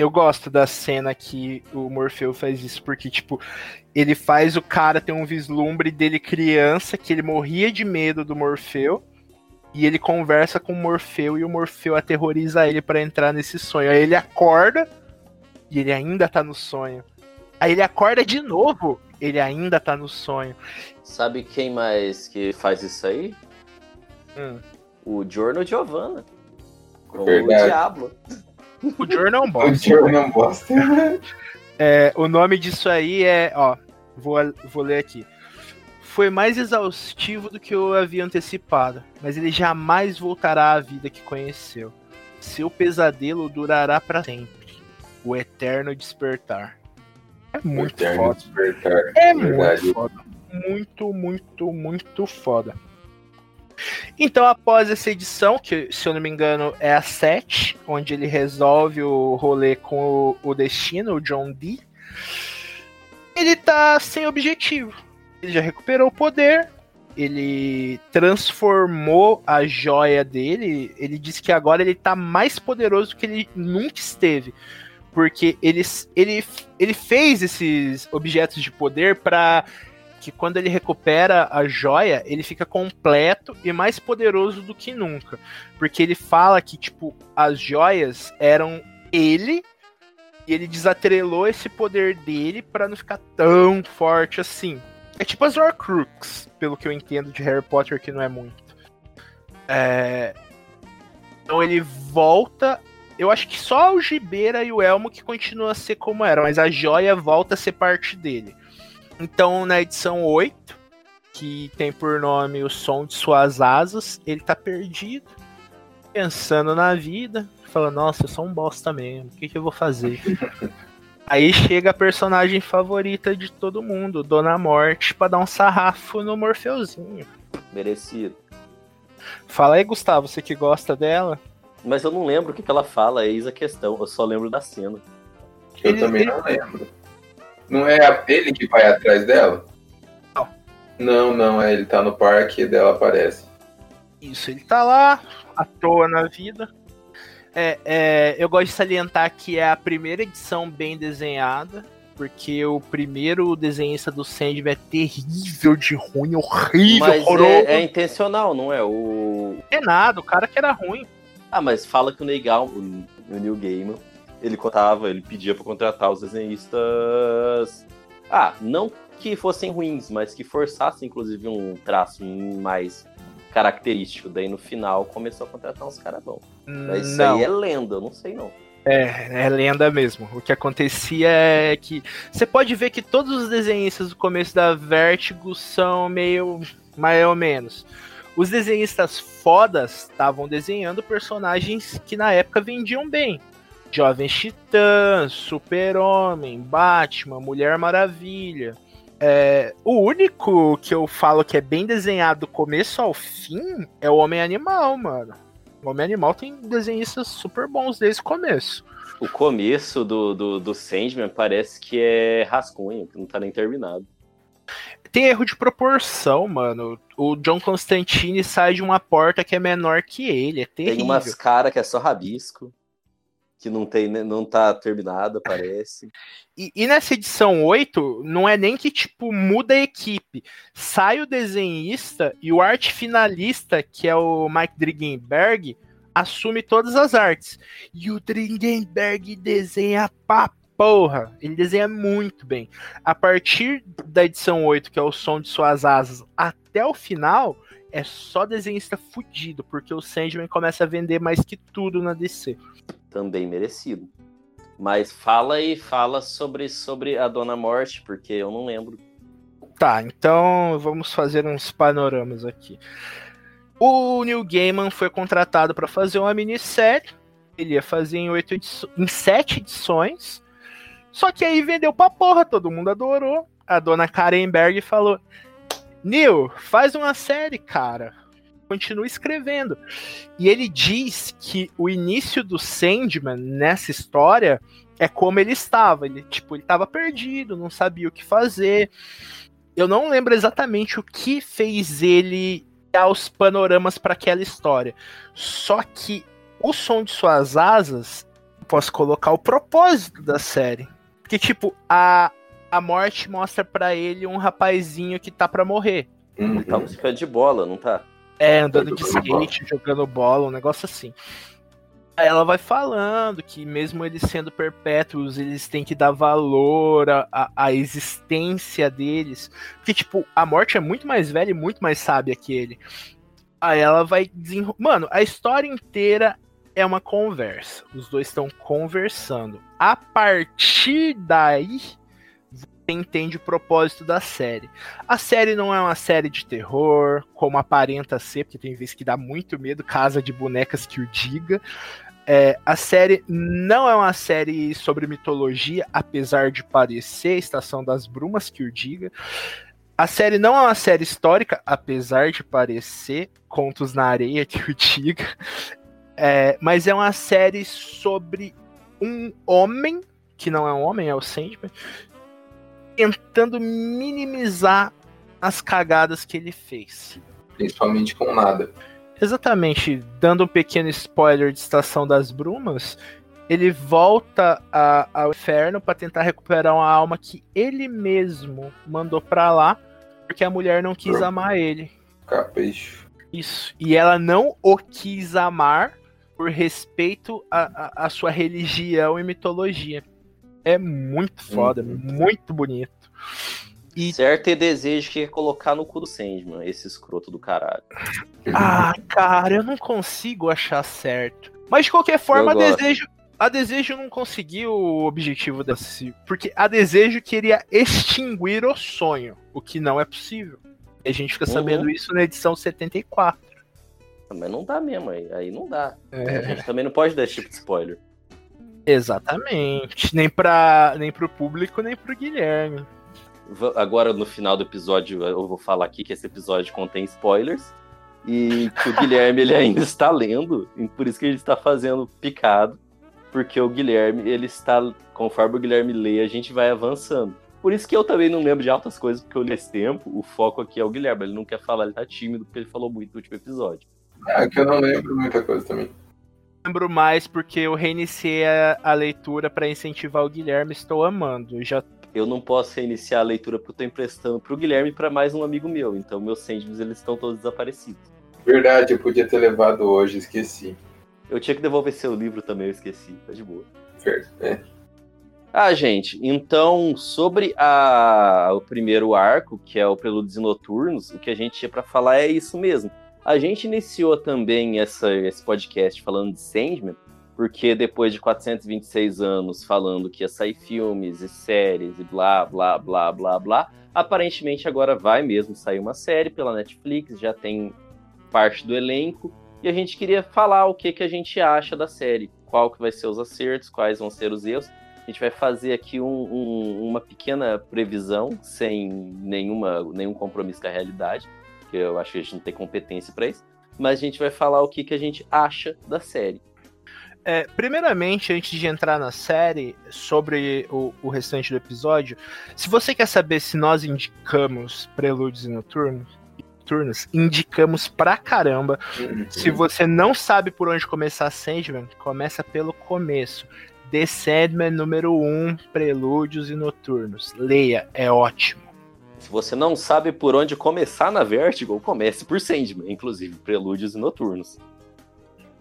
Eu gosto da cena que o Morfeu faz isso, porque, tipo, ele faz o cara ter um vislumbre dele criança, que ele morria de medo do Morfeu, e ele conversa com o Morfeu e o Morfeu aterroriza ele pra entrar nesse sonho. Aí ele acorda e ele ainda tá no sonho. Aí ele acorda de novo, ele ainda tá no sonho. Sabe quem mais que faz isso aí? Hum. O Giorno Giovanna. Com Verdade. o Diablo. O Jornal O Boss. Joe não bosta. É, o nome disso aí é, ó, vou, vou ler aqui. Foi mais exaustivo do que eu havia antecipado, mas ele jamais voltará à vida que conheceu. Seu pesadelo durará para sempre. O eterno despertar. É muito foda. Despertar. É Verdade. muito foda. Muito, muito, muito foda. Então, após essa edição, que se eu não me engano é a 7, onde ele resolve o rolê com o, o destino, o John Dee, ele tá sem objetivo. Ele já recuperou o poder, ele transformou a joia dele, ele disse que agora ele tá mais poderoso do que ele nunca esteve. Porque ele, ele, ele fez esses objetos de poder para que quando ele recupera a joia, ele fica completo e mais poderoso do que nunca. Porque ele fala que, tipo, as joias eram ele e ele desatrelou esse poder dele para não ficar tão forte assim. É tipo as Horcrux, pelo que eu entendo de Harry Potter, que não é muito. É... Então ele volta. Eu acho que só o Gibeira e o Elmo que continua a ser como era, mas a joia volta a ser parte dele. Então, na edição 8, que tem por nome O Som de Suas Asas, ele tá perdido, pensando na vida, falando, nossa, eu sou um bosta mesmo, o que, que eu vou fazer? Aí chega a personagem favorita de todo mundo, Dona Morte, pra dar um sarrafo no Morfeuzinho. Merecido. Fala aí, Gustavo, você que gosta dela? Mas eu não lembro o que, que ela fala, eis a questão. Eu só lembro da cena. Eu Ele- também ele- não lembro. Não é ele que vai atrás dela? Não. Não, não, é ele tá no parque e dela aparece. Isso, ele tá lá, à toa na vida. É, é, eu gosto de salientar que é a primeira edição bem desenhada, porque o primeiro desenhista do Sandman é terrível de ruim, horrível, Mas horroroso. é, é intencional, não é? O... É nada, o cara que era ruim. Ah, mas fala que o Neil, o, o Neil Gaiman, ele contava, ele pedia pra contratar os desenhistas. Ah, não que fossem ruins, mas que forçassem, inclusive, um traço mais característico. Daí no final começou a contratar uns caras bons. Mas isso não, aí é lenda, eu não sei não. é, é lenda mesmo. O que acontecia é que você pode ver que todos os desenhistas do começo da Vertigo são meio mais ou menos. Os desenhistas fodas estavam desenhando personagens que na época vendiam bem. Jovens Titãs, Super-Homem, Batman, Mulher Maravilha. É, o único que eu falo que é bem desenhado do começo ao fim é o Homem-Animal, mano. O Homem-Animal tem desenhistas super bons desde o começo. O começo do, do, do Sandman parece que é rascunho, que não tá nem terminado. Tem erro de proporção, mano. O John Constantine sai de uma porta que é menor que ele. É terrível. Tem umas caras que é só rabisco, que não, tem, não tá terminada, parece. E, e nessa edição 8, não é nem que, tipo, muda a equipe. Sai o desenhista e o arte finalista, que é o Mike Dringenberg, assume todas as artes. E o Dringenberg desenha pra porra. Ele desenha muito bem. A partir da edição 8, que é o som de suas asas, até o final, é só desenhista fudido, porque o Sandman começa a vender mais que tudo na DC. Também merecido. Mas fala aí, fala sobre, sobre a Dona Morte, porque eu não lembro. Tá, então vamos fazer uns panoramas aqui. O Neil Gaiman foi contratado para fazer uma minissérie. Ele ia fazer em, oito em sete edições. Só que aí vendeu pra porra, todo mundo adorou. a dona Karen Berg falou: Neil, faz uma série, cara. Continua escrevendo. E ele diz que o início do Sandman nessa história é como ele estava. Ele, tipo, ele estava perdido, não sabia o que fazer. Eu não lembro exatamente o que fez ele dar os panoramas para aquela história. Só que o som de suas asas, posso colocar o propósito da série. Porque, tipo, a, a morte mostra para ele um rapazinho que tá para morrer. Ele tá pé de bola, não tá? É, andando de skate, jogando bola, um negócio assim. Aí ela vai falando que mesmo eles sendo perpétuos, eles têm que dar valor à, à existência deles. Porque, tipo, a morte é muito mais velha e muito mais sábia que ele. Aí ela vai desenro... Mano, a história inteira é uma conversa. Os dois estão conversando. A partir daí, entende o propósito da série. A série não é uma série de terror, como aparenta ser, porque tem vezes que dá muito medo, casa de bonecas que o diga. É, a série não é uma série sobre mitologia, apesar de parecer Estação das Brumas, que o diga. A série não é uma série histórica, apesar de parecer Contos na Areia, que o diga. É, mas é uma série sobre um homem, que não é um homem, é o Sandman, tentando minimizar as cagadas que ele fez. Principalmente com nada. Exatamente, dando um pequeno spoiler de Estação das Brumas, ele volta a, ao inferno para tentar recuperar uma alma que ele mesmo mandou para lá, porque a mulher não quis amar ele. Capricho. Isso. E ela não o quis amar por respeito à sua religião e mitologia. É muito foda, Uhum. muito bonito. E- Certo e desejo que é colocar no cu do Sandman, esse escroto do caralho. Ah, cara, eu não consigo achar certo. Mas de qualquer forma, a desejo, a desejo não conseguiu o objetivo desse. Porque a desejo queria extinguir o sonho, o que não é possível. E a gente fica Uhum. sabendo isso na edição 74. Mas não dá mesmo, aí, aí não dá. A É, gente também não pode dar esse tipo de spoiler. Exatamente. Nem, pra, nem pro público, nem pro Guilherme. Agora, no final do episódio, eu vou falar aqui que esse episódio contém spoilers. E que o Guilherme ele ainda está lendo, e por isso que ele está fazendo picado. Porque o Guilherme, ele está. Conforme o Guilherme lê, a gente vai avançando. Por isso que eu também não lembro de altas coisas, porque eu li esse tempo. O foco aqui é o Guilherme. Ele não quer falar, ele tá tímido, porque ele falou muito no último episódio. É que eu não lembro muita coisa também. Lembro mais porque eu reiniciei a, a leitura pra incentivar o Guilherme. Estou amando. Eu já Eu não posso reiniciar a leitura porque eu tô emprestando pro Guilherme e pra mais um amigo meu. Então meus Sandmans, eles estão todos desaparecidos. Verdade, eu podia ter levado hoje, esqueci. Eu tinha que devolver seu livro também, eu esqueci. Tá de boa. É. Ah, gente, então, sobre a, o primeiro arco, que é o Prelúdios e Noturnos, o que a gente tinha pra falar é isso mesmo. A gente iniciou também essa, esse podcast falando de Sandman, porque depois de 426 anos falando que ia sair filmes e séries e blá, blá, blá, blá, blá, aparentemente agora vai mesmo sair uma série pela Netflix, já tem parte do elenco, e a gente queria falar o que, que a gente acha da série, qual que vai ser os acertos, quais vão ser os erros, a gente vai fazer aqui um- um- uma pequena previsão, sem nenhuma, nenhum compromisso com a realidade, que eu acho que a gente não tem competência para isso. Mas a gente vai falar o que, que a gente acha da série. É, primeiramente, antes de entrar na série, sobre o, o restante do episódio, se você quer saber se nós indicamos prelúdios e noturnos, noturnos, indicamos pra caramba. Uhum. Se você não sabe por onde começar Sandman, começa pelo começo. The Sandman número 1, Prelúdios e Noturnos. Leia, é ótimo. Se você não sabe por onde começar na Vertigo, comece por Sandman, inclusive Prelúdios e Noturnos.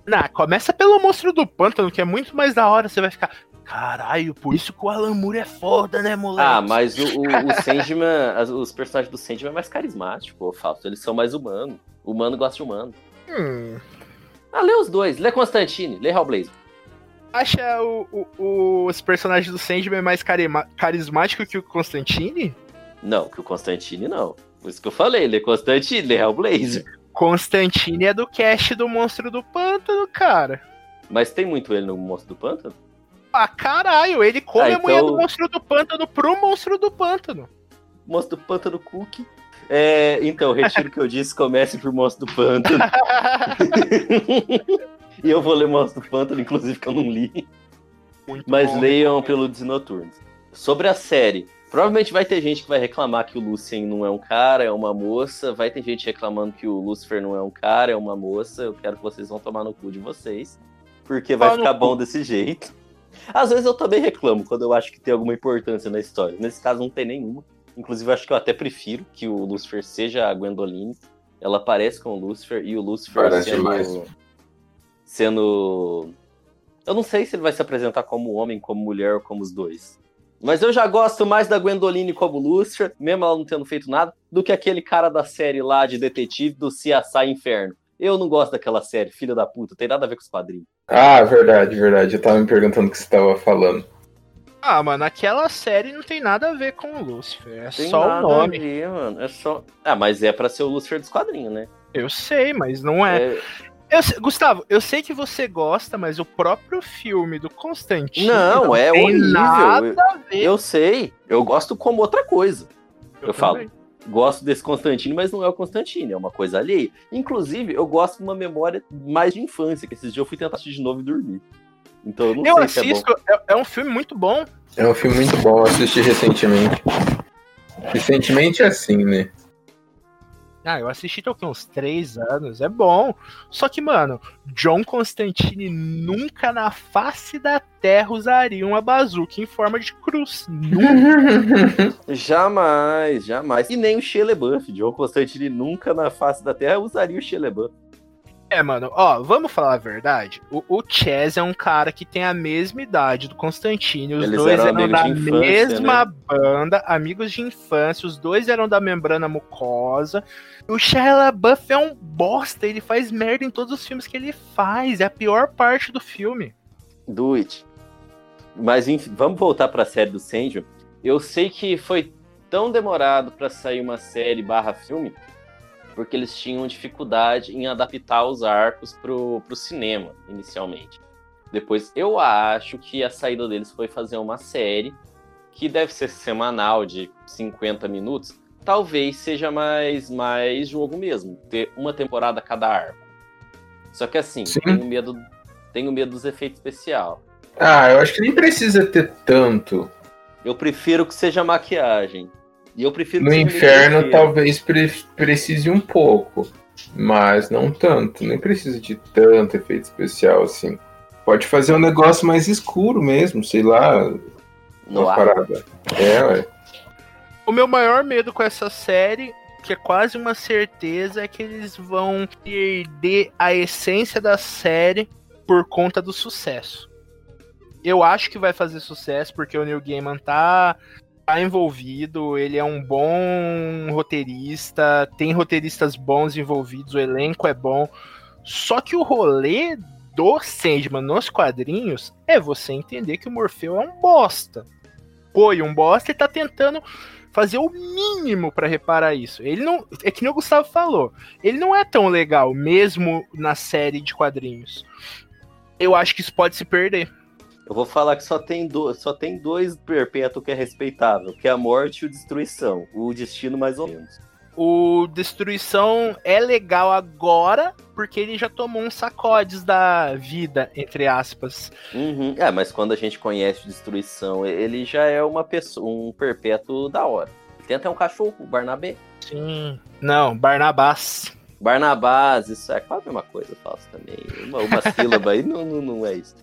Não, começa pelo Monstro do Pântano, que é muito mais da hora. Você vai ficar, caralho, por isso que o Alan Moore é foda, né, moleque? Ah, mas o, o, o Sandman, os personagens do Sandman é mais carismático, ô Fausto. Eles são mais humanos. O humano gosta de humano. Hum, Ah, lê os dois. Lê Constantine, lê Hellblazer. acha o- o- os personagens do Sandman mais carima- carismático que o Constantine? Não, que o Constantine não. Por isso que eu falei, lê Constantine, lê Hellblazer. Constantine é do cast do Monstro do Pântano, cara. Mas tem muito ele no Monstro do Pântano? Ah, caralho, ele come Ah, a mulher então- do Monstro do Pântano pro Monstro do Pântano. Monstro do Pântano Cookie. É, então, retiro o que eu disse, comece por Monstro do Pântano. e eu vou ler Monstro do Pântano, inclusive, que eu não li. Muito Mas bom. leiam pelo Desnoturnos. Sobre a série, provavelmente vai ter gente que vai reclamar que o Lucien não é um cara, é uma moça. Vai ter gente reclamando que o Lucifer não é um cara, é uma moça. Eu quero que vocês vão tomar no cu de vocês. Porque vai ficar bom desse jeito. Às vezes eu também reclamo quando eu acho que tem alguma importância na história. Nesse caso não tem nenhuma. Inclusive, eu acho que eu até prefiro que o Lucifer seja a Gwendoline. Ela aparece com o Lucifer e o Lucifer Parece sendo, demais. sendo. Eu não sei se ele vai se apresentar como homem, como mulher ou como os dois. Mas eu já gosto mais da Gwendoline como Lucifer, mesmo ela não tendo feito nada, do que aquele cara da série lá de detetive do CSI Inferno. Eu não gosto daquela série, filho da puta, tem nada a ver com os quadrinhos. Ah, verdade, verdade. Eu tava me perguntando o que você tava falando. Ah, mano, aquela série não tem nada a ver com o Lucifer. É Tem só o nada nome. A ver, mano. É só. Ah, mas é pra ser o Lucifer dos quadrinhos, né? Eu sei, mas não é. É- Eu Gustavo, eu sei que você gosta, mas o próprio filme do Constantino Não, é tem horrível. nada a ver. Eu sei, eu gosto como outra coisa. eu falo. também. Gosto desse Constantino, mas não é o Constantino, é uma coisa alheia. Inclusive, eu gosto de uma memória mais de infância, que esses dias eu fui tentar assistir de novo e dormir. Então eu não Eu sei se é bom. assisto, é, é um filme muito bom. É um filme muito bom, eu assisti recentemente. Recentemente é assim, né? Ah, eu assisti tem uns três anos, é bom. Só que, mano, John Constantine nunca na face da Terra usaria uma bazuca em forma de cruz. Nunca. Jamais, jamais. E nem o LaBeouf. John Constantine nunca na face da Terra usaria o LaBeouf. É, mano, ó, vamos falar a verdade. O, o Chaz é um cara que tem a mesma idade do Constantine. Os Eles dois eram eram da infância, mesma né? banda, amigos de infância. Os dois eram da membrana mucosa. O Shia LaBeouf é um bosta. Ele faz merda em todos os filmes que ele faz. É a pior parte do filme. Do it. Mas enfim, vamos voltar pra série do Sandman. Eu sei que foi tão demorado pra sair uma série barra filme, porque eles tinham dificuldade em adaptar os arcos pro, pro cinema, inicialmente. Depois, eu acho que a saída deles foi fazer uma série que deve ser semanal, de 50 minutos. Talvez seja mais, mais jogo mesmo, ter uma temporada a cada arco. Só que assim, Sim. tenho medo, tenho medo dos efeitos especiais. Ah, eu acho que nem precisa ter tanto. Eu prefiro que seja maquiagem. E eu prefiro No inferno, talvez pre- precise um pouco. Mas não tanto. Nem precisa de tanto efeito especial assim. Pode fazer um negócio mais escuro mesmo, sei lá. no Uma ar. parada. É, ué. O meu maior medo com essa série, que é quase uma certeza, é que eles vão perder a essência da série por conta do sucesso. Eu acho que vai fazer sucesso porque o Neil Gaiman tá, tá envolvido, ele é um bom roteirista, tem roteiristas bons envolvidos, o elenco é bom. Só que o rolê do Sandman nos quadrinhos é você entender que o Morfeu é um bosta. Foi um bosta e tá tentando fazer o mínimo pra reparar isso. Ele não. É que nem o Gustavo falou. Ele não é tão legal, mesmo na série de quadrinhos. Eu acho que isso pode se perder. Eu vou falar que só tem, do, só tem dois perpétuos que é respeitável, que é a morte e o destruição. O destino, mais ou menos. O Destruição é legal agora, porque ele já tomou uns sacodes da vida, entre aspas. Uhum. É, mas quando a gente conhece o destruição, ele já é uma pessoa, um perpétuo da hora. Tem até um cachorro, o Barnabé. Sim. Não, Barnabás. Barnabás, isso é quase a mesma coisa, eu faço também. Uma, uma sílaba aí não, não, não é isso.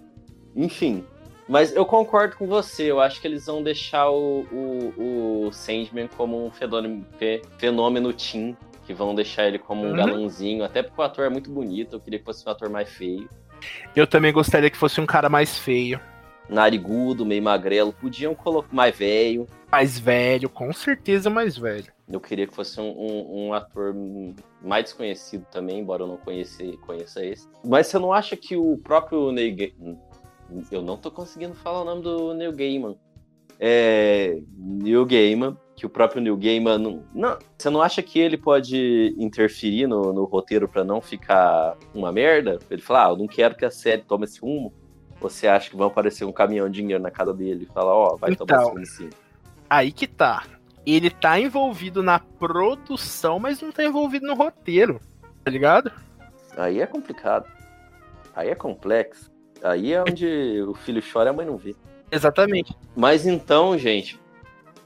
Enfim, mas eu concordo com você. Eu acho que eles vão deixar o, o, o Sandman como um fenômeno, fe- fenômeno teen. Que vão deixar ele como um Uhum. galãozinho. Até porque o ator é muito bonito. Eu queria que fosse um ator mais feio. Eu também gostaria que fosse um cara mais feio. Narigudo, meio magrelo. Podiam colocar mais velho. Mais velho, com certeza mais velho. Eu queria que fosse um, um- um ator mais desconhecido também, embora eu não conheça, conheça esse. Mas você não acha que o próprio Neil. Eu não tô conseguindo falar o nome do Neil Gaiman. É... Neil Gaiman, que o próprio Neil Gaiman... Não, não, você não acha que ele pode interferir no, no roteiro pra não ficar uma merda? Ele fala, ah, eu não quero que a série tome esse rumo. Você acha que vai aparecer um caminhão de dinheiro na casa dele e fala, ó, vai tomar Então. esse rumo sim. Aí que tá. ele tá envolvido na produção, mas não tá envolvido no roteiro, tá ligado? Aí é complicado. Aí é complexo. Aí é onde o filho chora e a mãe não vê. Exatamente. Mas então, gente,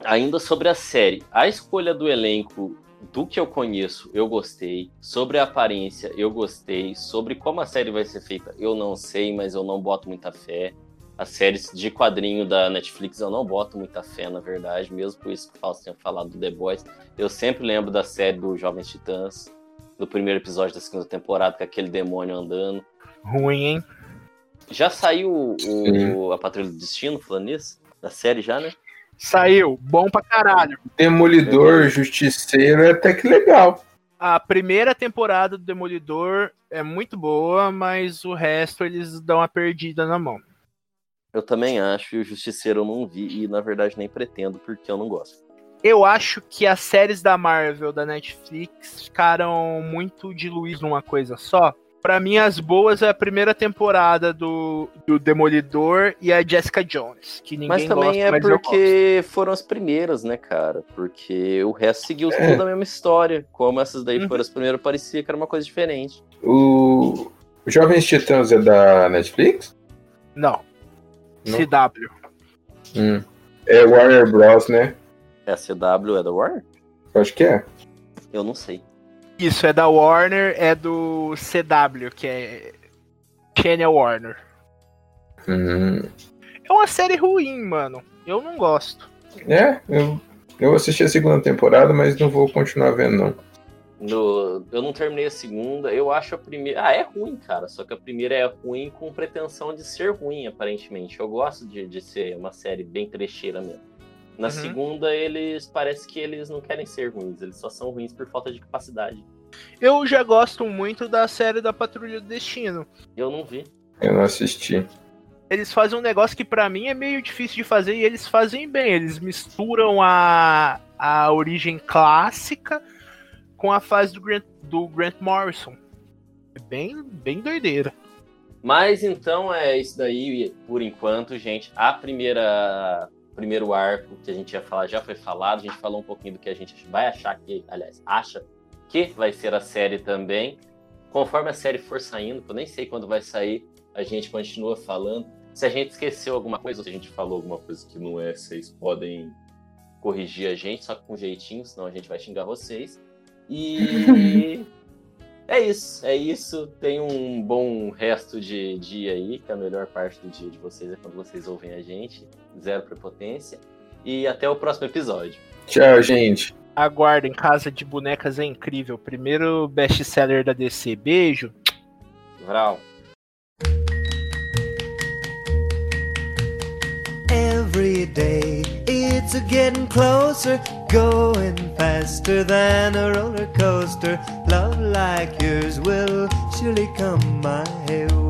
ainda sobre a série, a escolha do elenco do que eu conheço, eu gostei. Sobre a aparência, eu gostei. Sobre como a série vai ser feita, eu não sei, mas eu não boto muita fé. As séries de quadrinho da Netflix eu não boto muita fé, na verdade, mesmo por isso que o Fausto tinha falado do The Boys. Eu sempre lembro da série do Jovens Titãs, do primeiro episódio da segunda temporada, com aquele demônio andando. Ruim, hein? Já saiu o, a Patrulha do Destino, falando nisso? Da série já, né? Saiu, bom pra caralho. Demolidor, Justiceiro é até que legal. A primeira temporada do Demolidor é muito boa, mas o resto eles dão uma perdida na mão. Eu também acho, e o Justiceiro eu não vi, e na verdade nem pretendo, porque eu não gosto. Eu acho que as séries da Marvel, da Netflix, ficaram muito diluídas numa coisa só. Pra mim, as boas é a primeira temporada do, do Demolidor e a Jessica Jones, que ninguém Mas também gosta, é mas porque foram as primeiras, né, cara? Porque o resto seguiu É. toda a mesma história. Como essas daí Uhum. foram as primeiras, parecia que era uma coisa diferente. O Jovens Titãs é da Netflix? Não. Não? CW. Hum. É Warner Bros, né? É a CW é da Warner? Acho que é. Eu não sei. Isso, é da Warner, é do CW, que é Channel Warner. Hum. É uma série ruim, mano. Eu não gosto. É, eu, eu assisti a segunda temporada, mas não vou continuar vendo, não. No- eu não terminei a segunda. Eu acho a primeira. Ah, é ruim, cara. Só que a primeira é ruim com pretensão de ser ruim, aparentemente. Eu gosto de, de ser uma série bem trecheira mesmo. Na Uhum. segunda, eles. Parece que eles não querem ser ruins. Eles só são ruins por falta de capacidade. Eu já gosto muito da série da Patrulha do Destino. Eu não vi. Eu não assisti. Eles fazem um negócio que pra mim é meio difícil de fazer e eles fazem bem. Eles misturam a, a origem clássica com a fase do Grant, do Grant Morrison. É bem, bem doideira. Mas então é isso daí, por enquanto, gente. A primeira primeiro arco que a gente ia falar já foi falado. A gente falou um pouquinho do que a gente vai achar que, aliás, acha que vai ser a série também. Conforme a série for saindo, que eu nem sei quando vai sair, a gente continua falando. Se a gente esqueceu alguma coisa, ou se a gente falou alguma coisa que não é, vocês podem corrigir a gente, só com jeitinho, senão a gente vai xingar vocês. E é isso, é isso. Tenham um bom resto de dia aí, que a melhor parte do dia de vocês é quando vocês ouvem a gente. Zero prepotência. E até o próximo episódio. Tchau, gente. Aguardem, Casa de Bonecas é incrível. Primeiro best-seller da DC. Beijo. Vral. Every day it's getting closer, going faster than a roller coaster. Love like yours will surely come my way.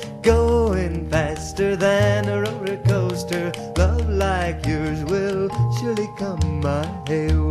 faster than a roller coaster. Love like yours will surely come my way.